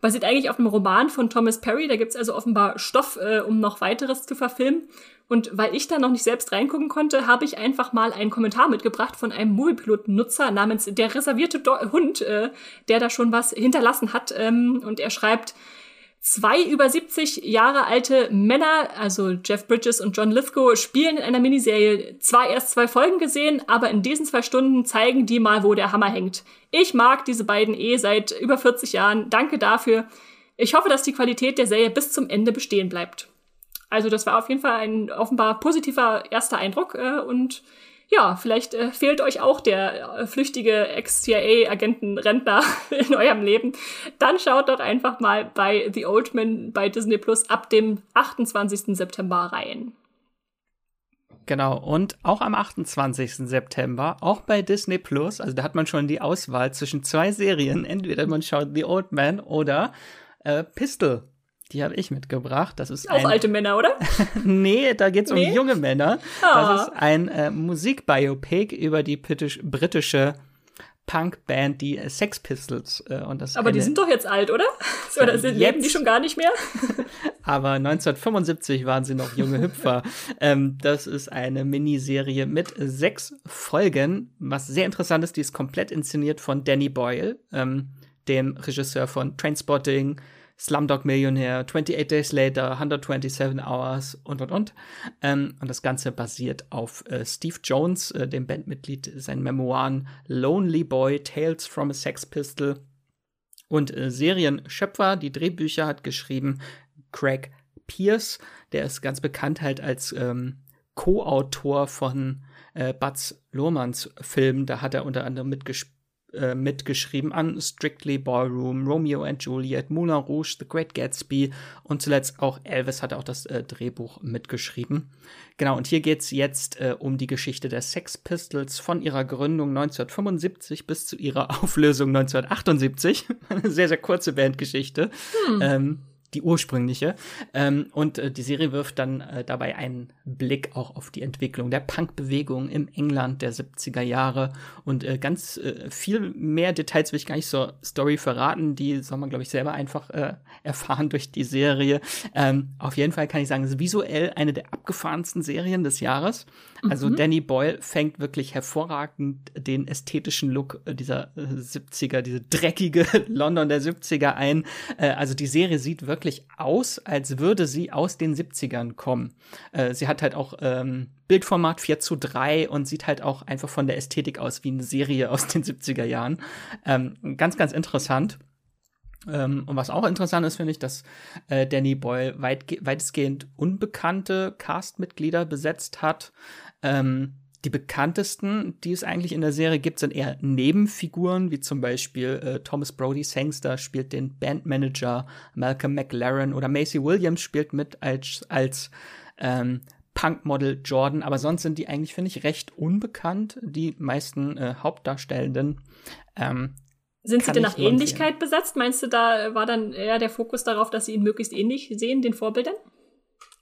Basiert eigentlich auf einem Roman von Thomas Perry. Da gibt's also offenbar Stoff, äh, um noch weiteres zu verfilmen. Und weil ich da noch nicht selbst reingucken konnte, habe ich einfach mal einen Kommentar mitgebracht von einem Moviepiloten-Nutzer namens der reservierte Do Hund, äh, der da schon was hinterlassen hat. Ähm, und er schreibt, Zwei über 70 Jahre alte Männer, also Jeff Bridges und John Lithgow, spielen in einer Miniserie. Zwar erst zwei Folgen gesehen, aber in diesen zwei Stunden zeigen die mal, wo der Hammer hängt. Ich mag diese beiden eh seit über 40 Jahren. Danke dafür. Ich hoffe, dass die Qualität der Serie bis zum Ende bestehen bleibt. Also das war auf jeden Fall ein offenbar positiver erster Eindruck äh, und ja, vielleicht äh, fehlt euch auch der äh, flüchtige Ex-CIA-Agenten-Rentner in eurem Leben. Dann schaut doch einfach mal bei The Old Man bei Disney Plus ab dem 28. September rein. Genau, und auch am 28. September, auch bei Disney Plus, also da hat man schon die Auswahl zwischen zwei Serien. Entweder man schaut The Old Man oder äh, Pistol. Die habe ich mitgebracht. Das ist auch ein, alte Männer, oder? nee, da geht's nee? um junge Männer. Ah. Das ist ein äh, Musikbiopic über die britische Punkband, die Sex Pistols. Äh, und das Aber die sind doch jetzt alt, oder? oder sind, leben die schon gar nicht mehr? Aber 1975 waren sie noch junge Hüpfer. ähm, das ist eine Miniserie mit sechs Folgen. Was sehr interessant ist, die ist komplett inszeniert von Danny Boyle, ähm, dem Regisseur von Trainspotting, Slumdog Millionär, 28 Days Later, 127 Hours und und und. Ähm, und das Ganze basiert auf äh, Steve Jones, äh, dem Bandmitglied, seinen Memoiren Lonely Boy, Tales from a Sex Pistol. Und äh, Serienschöpfer, die Drehbücher hat geschrieben Craig Pierce, der ist ganz bekannt halt als ähm, Co-Autor von äh, Butz Lohmanns Film. Da hat er unter anderem mitgespielt äh, mitgeschrieben an Strictly Ballroom, Romeo and Juliet, Moulin Rouge, The Great Gatsby und zuletzt auch Elvis hat auch das äh, Drehbuch mitgeschrieben. Genau, und hier geht's jetzt äh, um die Geschichte der Sex Pistols von ihrer Gründung 1975 bis zu ihrer Auflösung 1978. Eine sehr, sehr kurze Bandgeschichte. Hm. Ähm, die ursprüngliche. Ähm, und äh, die Serie wirft dann äh, dabei einen Blick auch auf die Entwicklung der Punkbewegung im England der 70er Jahre. Und äh, ganz äh, viel mehr Details will ich gar nicht zur Story verraten. Die soll man, glaube ich, selber einfach äh, erfahren durch die Serie. Ähm, auf jeden Fall kann ich sagen, es ist visuell eine der abgefahrensten Serien des Jahres. Also mhm. Danny Boyle fängt wirklich hervorragend den ästhetischen Look dieser äh, 70er, diese dreckige London der 70er ein. Äh, also die Serie sieht wirklich aus, als würde sie aus den 70ern kommen. Äh, sie hat halt auch ähm, Bildformat 4 zu 3 und sieht halt auch einfach von der Ästhetik aus wie eine Serie aus den 70er Jahren. Ähm, ganz, ganz interessant. Ähm, und was auch interessant ist, finde ich, dass äh, Danny Boyle weit, weitestgehend unbekannte Castmitglieder besetzt hat. Ähm, die bekanntesten, die es eigentlich in der Serie gibt, sind eher Nebenfiguren, wie zum Beispiel äh, Thomas Brody Sangster spielt den Bandmanager, Malcolm McLaren oder Macy Williams spielt mit als, als ähm, Punkmodel Jordan, aber sonst sind die eigentlich, finde ich, recht unbekannt, die meisten äh, Hauptdarstellenden. Ähm, sind sie denn nach Ähnlichkeit besetzt? Meinst du, da war dann eher der Fokus darauf, dass sie ihn möglichst ähnlich sehen, den Vorbildern?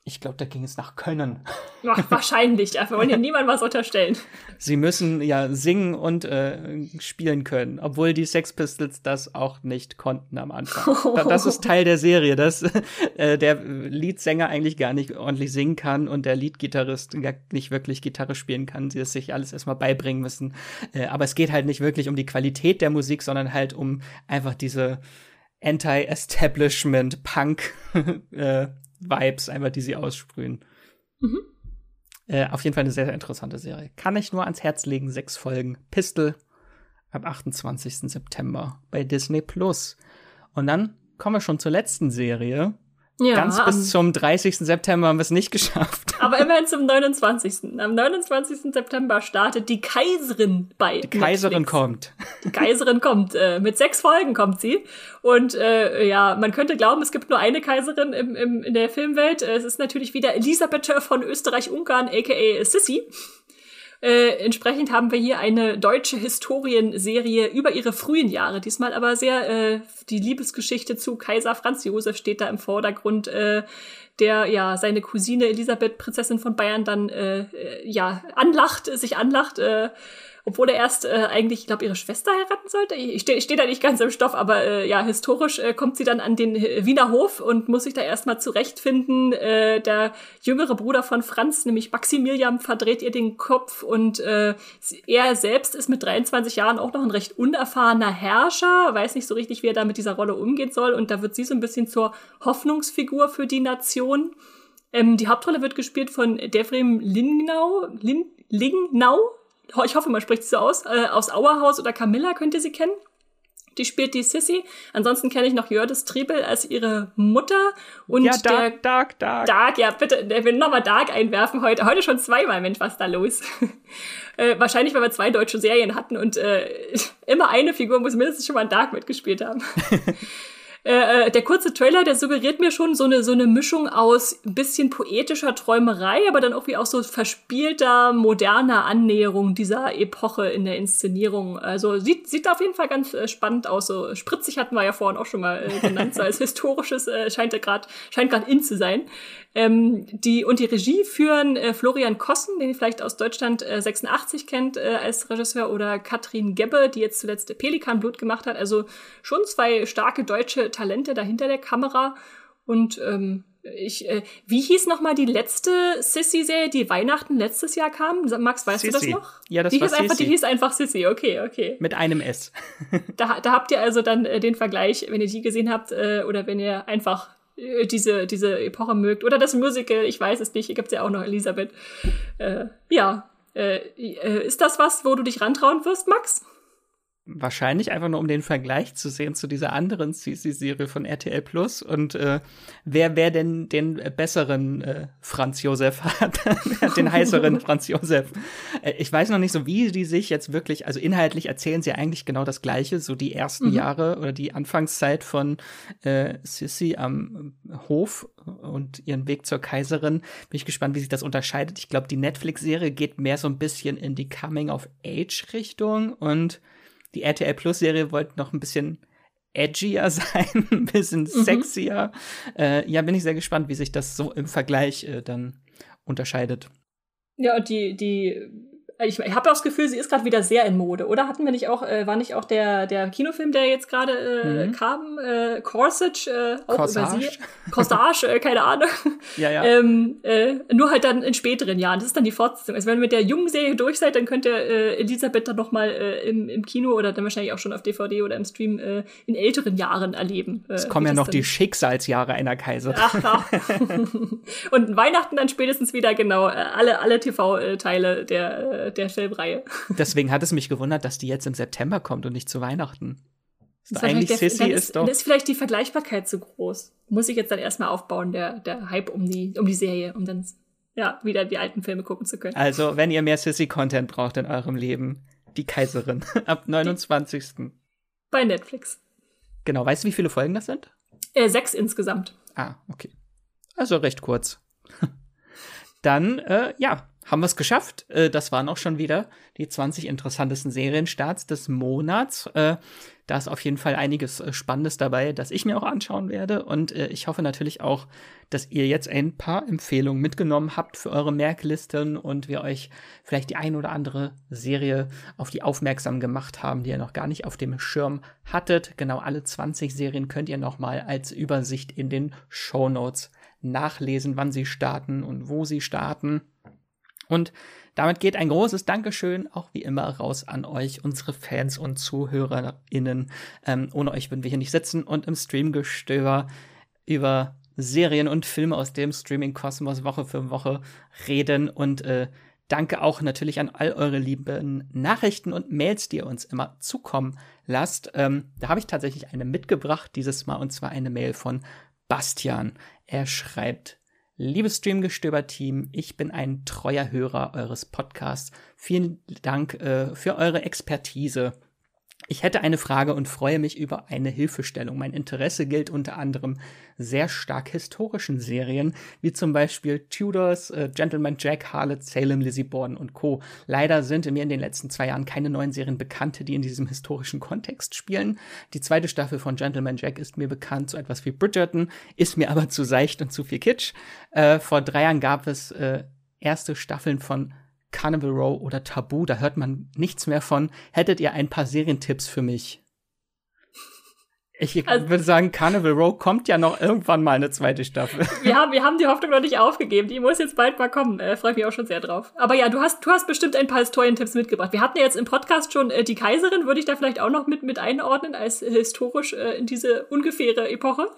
Ich glaube, da ging es nach Können. Ach, wahrscheinlich, wir wollen ja niemandem was unterstellen. Sie müssen ja singen und äh, spielen können, obwohl die Sex Pistols das auch nicht konnten am Anfang. das ist Teil der Serie, dass äh, der Leadsänger eigentlich gar nicht ordentlich singen kann und der Leadgitarrist nicht wirklich Gitarre spielen kann. Sie es sich alles erstmal beibringen müssen. Äh, aber es geht halt nicht wirklich um die Qualität der Musik, sondern halt um einfach diese Anti-Establishment-Punk äh, Vibes, einfach die sie aussprühen. Mhm. Äh, auf jeden Fall eine sehr, sehr interessante Serie. Kann ich nur ans Herz legen. Sechs Folgen. Pistol am 28. September bei Disney Plus. Und dann kommen wir schon zur letzten Serie. Ja, Ganz bis zum 30. September haben wir es nicht geschafft. Aber immerhin zum 29. Am 29. September startet die Kaiserin bei. Die Kaiserin Netflix. kommt. Die Kaiserin kommt. Äh, mit sechs Folgen kommt sie. Und äh, ja, man könnte glauben, es gibt nur eine Kaiserin im, im, in der Filmwelt. Es ist natürlich wieder Elisabeth von Österreich-Ungarn, aka Sissy. Äh, entsprechend haben wir hier eine deutsche Historienserie über ihre frühen Jahre. Diesmal aber sehr äh, die Liebesgeschichte zu Kaiser Franz Josef steht da im Vordergrund, äh, der ja seine Cousine Elisabeth, Prinzessin von Bayern, dann äh, äh ja anlacht, sich anlacht. Äh, obwohl er erst äh, eigentlich, ich glaube, ihre Schwester heiraten sollte. Ich stehe steh da nicht ganz im Stoff, aber äh, ja, historisch äh, kommt sie dann an den äh, Wiener Hof und muss sich da erstmal zurechtfinden. Äh, der jüngere Bruder von Franz, nämlich Maximilian, verdreht ihr den Kopf und äh, er selbst ist mit 23 Jahren auch noch ein recht unerfahrener Herrscher, weiß nicht so richtig, wie er da mit dieser Rolle umgehen soll und da wird sie so ein bisschen zur Hoffnungsfigur für die Nation. Ähm, die Hauptrolle wird gespielt von Devrim Lingnau, Lin, Lingnau, ich hoffe, man spricht sie so aus, äh, aus Auerhaus oder Camilla könnt ihr sie kennen. Die spielt die Sissy. Ansonsten kenne ich noch Jördis Triebel als ihre Mutter. Und ja, Dark, der, Dark, Dark. Dark, ja, bitte, der will nochmal Dark einwerfen heute. Heute schon zweimal, Mensch, was da los? äh, wahrscheinlich, weil wir zwei deutsche Serien hatten und äh, immer eine Figur muss mindestens schon mal Dark mitgespielt haben. Äh, äh, der kurze Trailer, der suggeriert mir schon so eine, so eine Mischung aus ein bisschen poetischer Träumerei, aber dann auch wie auch so verspielter, moderner Annäherung dieser Epoche in der Inszenierung. Also sieht, sieht auf jeden Fall ganz äh, spannend aus. So spritzig hatten wir ja vorhin auch schon mal äh, genannt, so als historisches äh, scheint er gerade scheint gerade in zu sein. Ähm, die, und die Regie führen äh, Florian Kossen, den ihr vielleicht aus Deutschland äh, 86 kennt äh, als Regisseur, oder Katrin Gebbe, die jetzt zuletzt Pelikanblut gemacht hat. Also schon zwei starke deutsche Talente dahinter der Kamera. Und ähm, ich, äh, wie hieß noch mal die letzte Sissy-Serie, die Weihnachten letztes Jahr kam? Max, weißt Sissy. du das noch? Ja, das die war hieß einfach, Die hieß einfach Sissy, okay, okay. Mit einem S. da, da habt ihr also dann äh, den Vergleich, wenn ihr die gesehen habt äh, oder wenn ihr einfach diese, diese Epoche mögt. Oder das Musical, ich weiß es nicht, hier gibt's ja auch noch Elisabeth. Äh, ja, äh, äh ist das was, wo du dich rantrauen wirst, Max? Wahrscheinlich einfach nur um den Vergleich zu sehen zu dieser anderen CC-Serie von RTL Plus und äh, wer wer denn den besseren äh, Franz Josef hat, den heißeren Franz Josef. Äh, ich weiß noch nicht so, wie die sich jetzt wirklich, also inhaltlich erzählen sie eigentlich genau das Gleiche, so die ersten mhm. Jahre oder die Anfangszeit von äh, Sissy am Hof und ihren Weg zur Kaiserin. Bin ich gespannt, wie sich das unterscheidet. Ich glaube, die Netflix-Serie geht mehr so ein bisschen in die Coming-of-Age-Richtung und die RTL Plus Serie wollte noch ein bisschen edgier sein, ein bisschen mhm. sexier. Äh, ja, bin ich sehr gespannt, wie sich das so im Vergleich äh, dann unterscheidet. Ja, und die, die ich, ich habe das Gefühl, sie ist gerade wieder sehr in Mode, oder? Hatten wir nicht auch, äh, war nicht auch der, der Kinofilm, der jetzt gerade äh, mhm. kam, äh, Corsage, äh, auch Corsage. über sie? Corsage, äh, keine Ahnung. Ja, ja. Ähm, äh, nur halt dann in späteren Jahren. Das ist dann die Fortsetzung. Also wenn ihr mit der jungen Serie durch seid, dann könnt ihr äh, Elisabeth dann noch mal äh, im, im Kino oder dann wahrscheinlich auch schon auf DVD oder im Stream äh, in älteren Jahren erleben. Äh, es kommen ja noch die Schicksalsjahre einer Kaiserin. Ach, ach. Und Weihnachten dann spätestens wieder, genau, äh, alle, alle TV-Teile der der Filmreihe. Deswegen hat es mich gewundert, dass die jetzt im September kommt und nicht zu Weihnachten. Ist eigentlich der, Sissy ist, ist doch. Dann ist vielleicht die Vergleichbarkeit zu groß. Muss ich jetzt dann erstmal aufbauen, der, der Hype um die, um die Serie, um dann ja, wieder die alten Filme gucken zu können. Also, wenn ihr mehr Sissy-Content braucht in eurem Leben, die Kaiserin ab 29. Die, bei Netflix. Genau, weißt du, wie viele Folgen das sind? Äh, sechs insgesamt. Ah, okay. Also recht kurz. dann, äh, ja, haben wir es geschafft. Äh, das waren auch schon wieder die 20 interessantesten Serienstarts des Monats. Äh, da ist auf jeden Fall einiges äh, Spannendes dabei, das ich mir auch anschauen werde. Und äh, ich hoffe natürlich auch, dass ihr jetzt ein paar Empfehlungen mitgenommen habt für eure Merklisten und wir euch vielleicht die ein oder andere Serie auf die aufmerksam gemacht haben, die ihr noch gar nicht auf dem Schirm hattet. Genau alle 20 Serien könnt ihr nochmal als Übersicht in den Show Notes nachlesen, wann sie starten und wo sie starten. Und damit geht ein großes Dankeschön auch wie immer raus an euch, unsere Fans und ZuhörerInnen. Ähm, ohne euch würden wir hier nicht sitzen und im Streamgestöber über Serien und Filme aus dem Streaming-Kosmos Woche für Woche reden. Und äh, danke auch natürlich an all eure lieben Nachrichten und Mails, die ihr uns immer zukommen lasst. Ähm, da habe ich tatsächlich eine mitgebracht dieses Mal und zwar eine Mail von Bastian. Er schreibt, Liebes Streamgestöber-Team, ich bin ein treuer Hörer eures Podcasts. Vielen Dank äh, für eure Expertise. Ich hätte eine Frage und freue mich über eine Hilfestellung. Mein Interesse gilt unter anderem sehr stark historischen Serien, wie zum Beispiel Tudors, äh, Gentleman Jack, Harlot, Salem, Lizzie Borden und Co. Leider sind mir in den letzten zwei Jahren keine neuen Serien bekannt, die in diesem historischen Kontext spielen. Die zweite Staffel von Gentleman Jack ist mir bekannt, so etwas wie Bridgerton, ist mir aber zu seicht und zu viel Kitsch. Äh, vor drei Jahren gab es äh, erste Staffeln von Carnival Row oder Tabu, da hört man nichts mehr von. Hättet ihr ein paar Serientipps für mich? Ich also, würde sagen, Carnival Row kommt ja noch irgendwann mal eine zweite Staffel. Wir haben, wir haben die Hoffnung noch nicht aufgegeben. Die muss jetzt bald mal kommen. Äh, Freue mich auch schon sehr drauf. Aber ja, du hast, du hast bestimmt ein paar Historientipps mitgebracht. Wir hatten ja jetzt im Podcast schon äh, die Kaiserin. Würde ich da vielleicht auch noch mit, mit einordnen als äh, historisch äh, in diese ungefähre Epoche?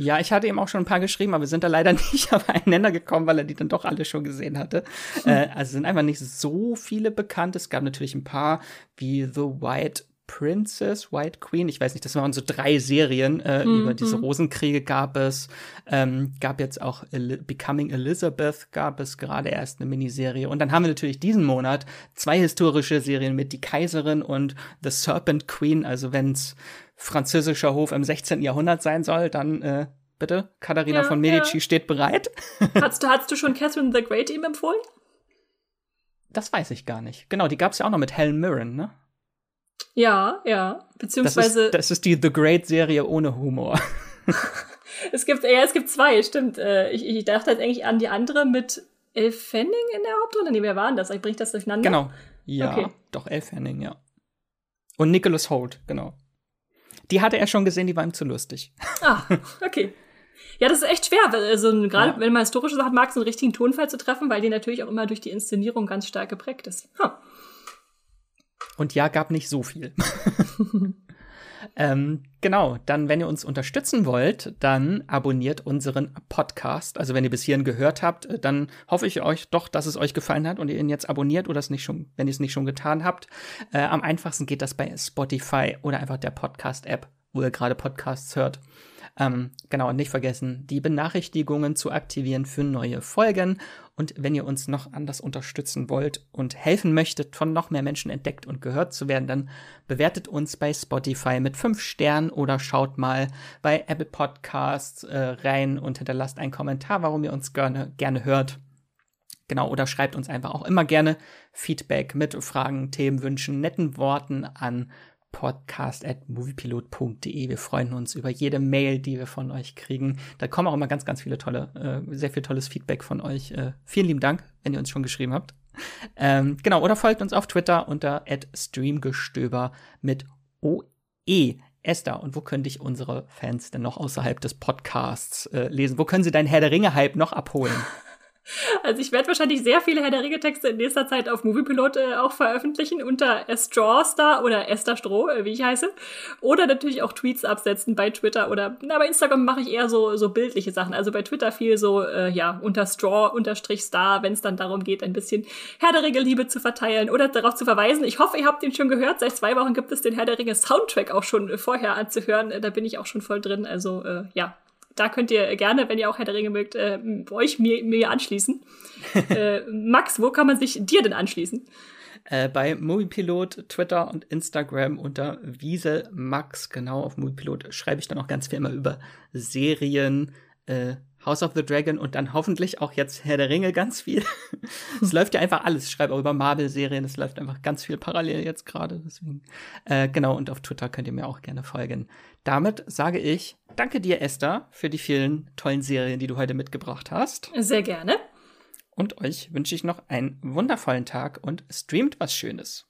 Ja, ich hatte ihm auch schon ein paar geschrieben, aber wir sind da leider nicht auf einen Nenner gekommen, weil er die dann doch alle schon gesehen hatte. Hm. Äh, also sind einfach nicht so viele bekannt. Es gab natürlich ein paar wie The White Princess, White Queen, ich weiß nicht, das waren so drei Serien äh, mhm. über diese Rosenkriege gab es. Ähm, gab jetzt auch El Becoming Elizabeth, gab es gerade erst eine Miniserie. Und dann haben wir natürlich diesen Monat zwei historische Serien mit Die Kaiserin und The Serpent Queen. Also wenn's französischer Hof im 16. Jahrhundert sein soll, dann äh, bitte, Katharina ja, von Medici ja. steht bereit. hast, du, hast du schon Catherine the Great ihm empfohlen? Das weiß ich gar nicht. Genau, die gab's ja auch noch mit Helen Mirren, ne? Ja, ja. Beziehungsweise. Das ist, das ist die The Great-Serie ohne Humor. es gibt, ja, es gibt zwei, stimmt. Äh, ich, ich dachte jetzt eigentlich an die andere mit Elle Fanning in der Hauptrolle. Nee, wer waren das? Ich bringe das durcheinander. Genau. Ja, okay. doch, Elle Fanning, ja. Und Nicholas Holt, genau. Die hatte er schon gesehen, die war ihm zu lustig. Ah, okay. Ja, das ist echt schwer, also gerade ja. wenn man historische Sachen mag, so einen richtigen Tonfall zu treffen, weil die natürlich auch immer durch die Inszenierung ganz stark geprägt ist. Huh. Und ja, gab nicht so viel. ähm, genau, dann, wenn ihr uns unterstützen wollt, dann abonniert unseren Podcast. Also wenn ihr bis hierhin gehört habt, äh, dann hoffe ich euch doch, dass es euch gefallen hat und ihr ihn jetzt abonniert oder es nicht schon, wenn ihr es nicht schon getan habt. Äh, am einfachsten geht das bei Spotify oder einfach der Podcast-App, wo ihr gerade Podcasts hört. Ähm, genau, und nicht vergessen, die Benachrichtigungen zu aktivieren für neue Folgen. Und wenn ihr uns noch anders unterstützen wollt und helfen möchtet, von noch mehr Menschen entdeckt und gehört zu werden, dann bewertet uns bei Spotify mit fünf Sternen oder schaut mal bei Apple Podcasts äh, rein und hinterlasst einen Kommentar, warum ihr uns gerne, gerne hört. Genau, oder schreibt uns einfach auch immer gerne Feedback mit Fragen, Themen, Wünschen, netten Worten an podcast.moviepilot.de. Wir freuen uns über jede Mail, die wir von euch kriegen. Da kommen auch immer ganz, ganz viele tolle, äh, sehr viel tolles Feedback von euch. Äh, vielen lieben Dank, wenn ihr uns schon geschrieben habt. Ähm, genau, oder folgt uns auf Twitter unter streamgestöber mit OE. Esther, und wo könnte ich unsere Fans denn noch außerhalb des Podcasts äh, lesen? Wo können sie deinen Herr der Ringe-Hype noch abholen? Also ich werde wahrscheinlich sehr viele Herr der Ringe-Texte in nächster Zeit auf Moviepilot äh, auch veröffentlichen unter Strawstar oder Esther Stroh, äh, wie ich heiße. Oder natürlich auch Tweets absetzen bei Twitter oder na, bei Instagram mache ich eher so, so bildliche Sachen. Also bei Twitter viel so, äh, ja, unter Straw unterstrich Star, wenn es dann darum geht, ein bisschen Herr der Ringe-Liebe zu verteilen oder darauf zu verweisen. Ich hoffe, ihr habt den schon gehört. Seit zwei Wochen gibt es den Herr der Ringe-Soundtrack auch schon vorher anzuhören. Äh, da bin ich auch schon voll drin. Also äh, ja, da könnt ihr gerne, wenn ihr auch Herr der Ringe mögt, äh, euch mir, mir anschließen. äh, Max, wo kann man sich dir denn anschließen? Äh, bei Moviepilot, Twitter und Instagram unter Wiesel Max. Genau, auf Moviepilot schreibe ich dann auch ganz viel immer über Serien, äh, House of the Dragon und dann hoffentlich auch jetzt Herr der Ringe ganz viel. es läuft ja einfach alles. Ich schreibe auch über Marvel-Serien. Es läuft einfach ganz viel parallel jetzt gerade. Deswegen, äh, genau. Und auf Twitter könnt ihr mir auch gerne folgen. Damit sage ich, danke dir, Esther, für die vielen tollen Serien, die du heute mitgebracht hast. Sehr gerne. Und euch wünsche ich noch einen wundervollen Tag und streamt was Schönes.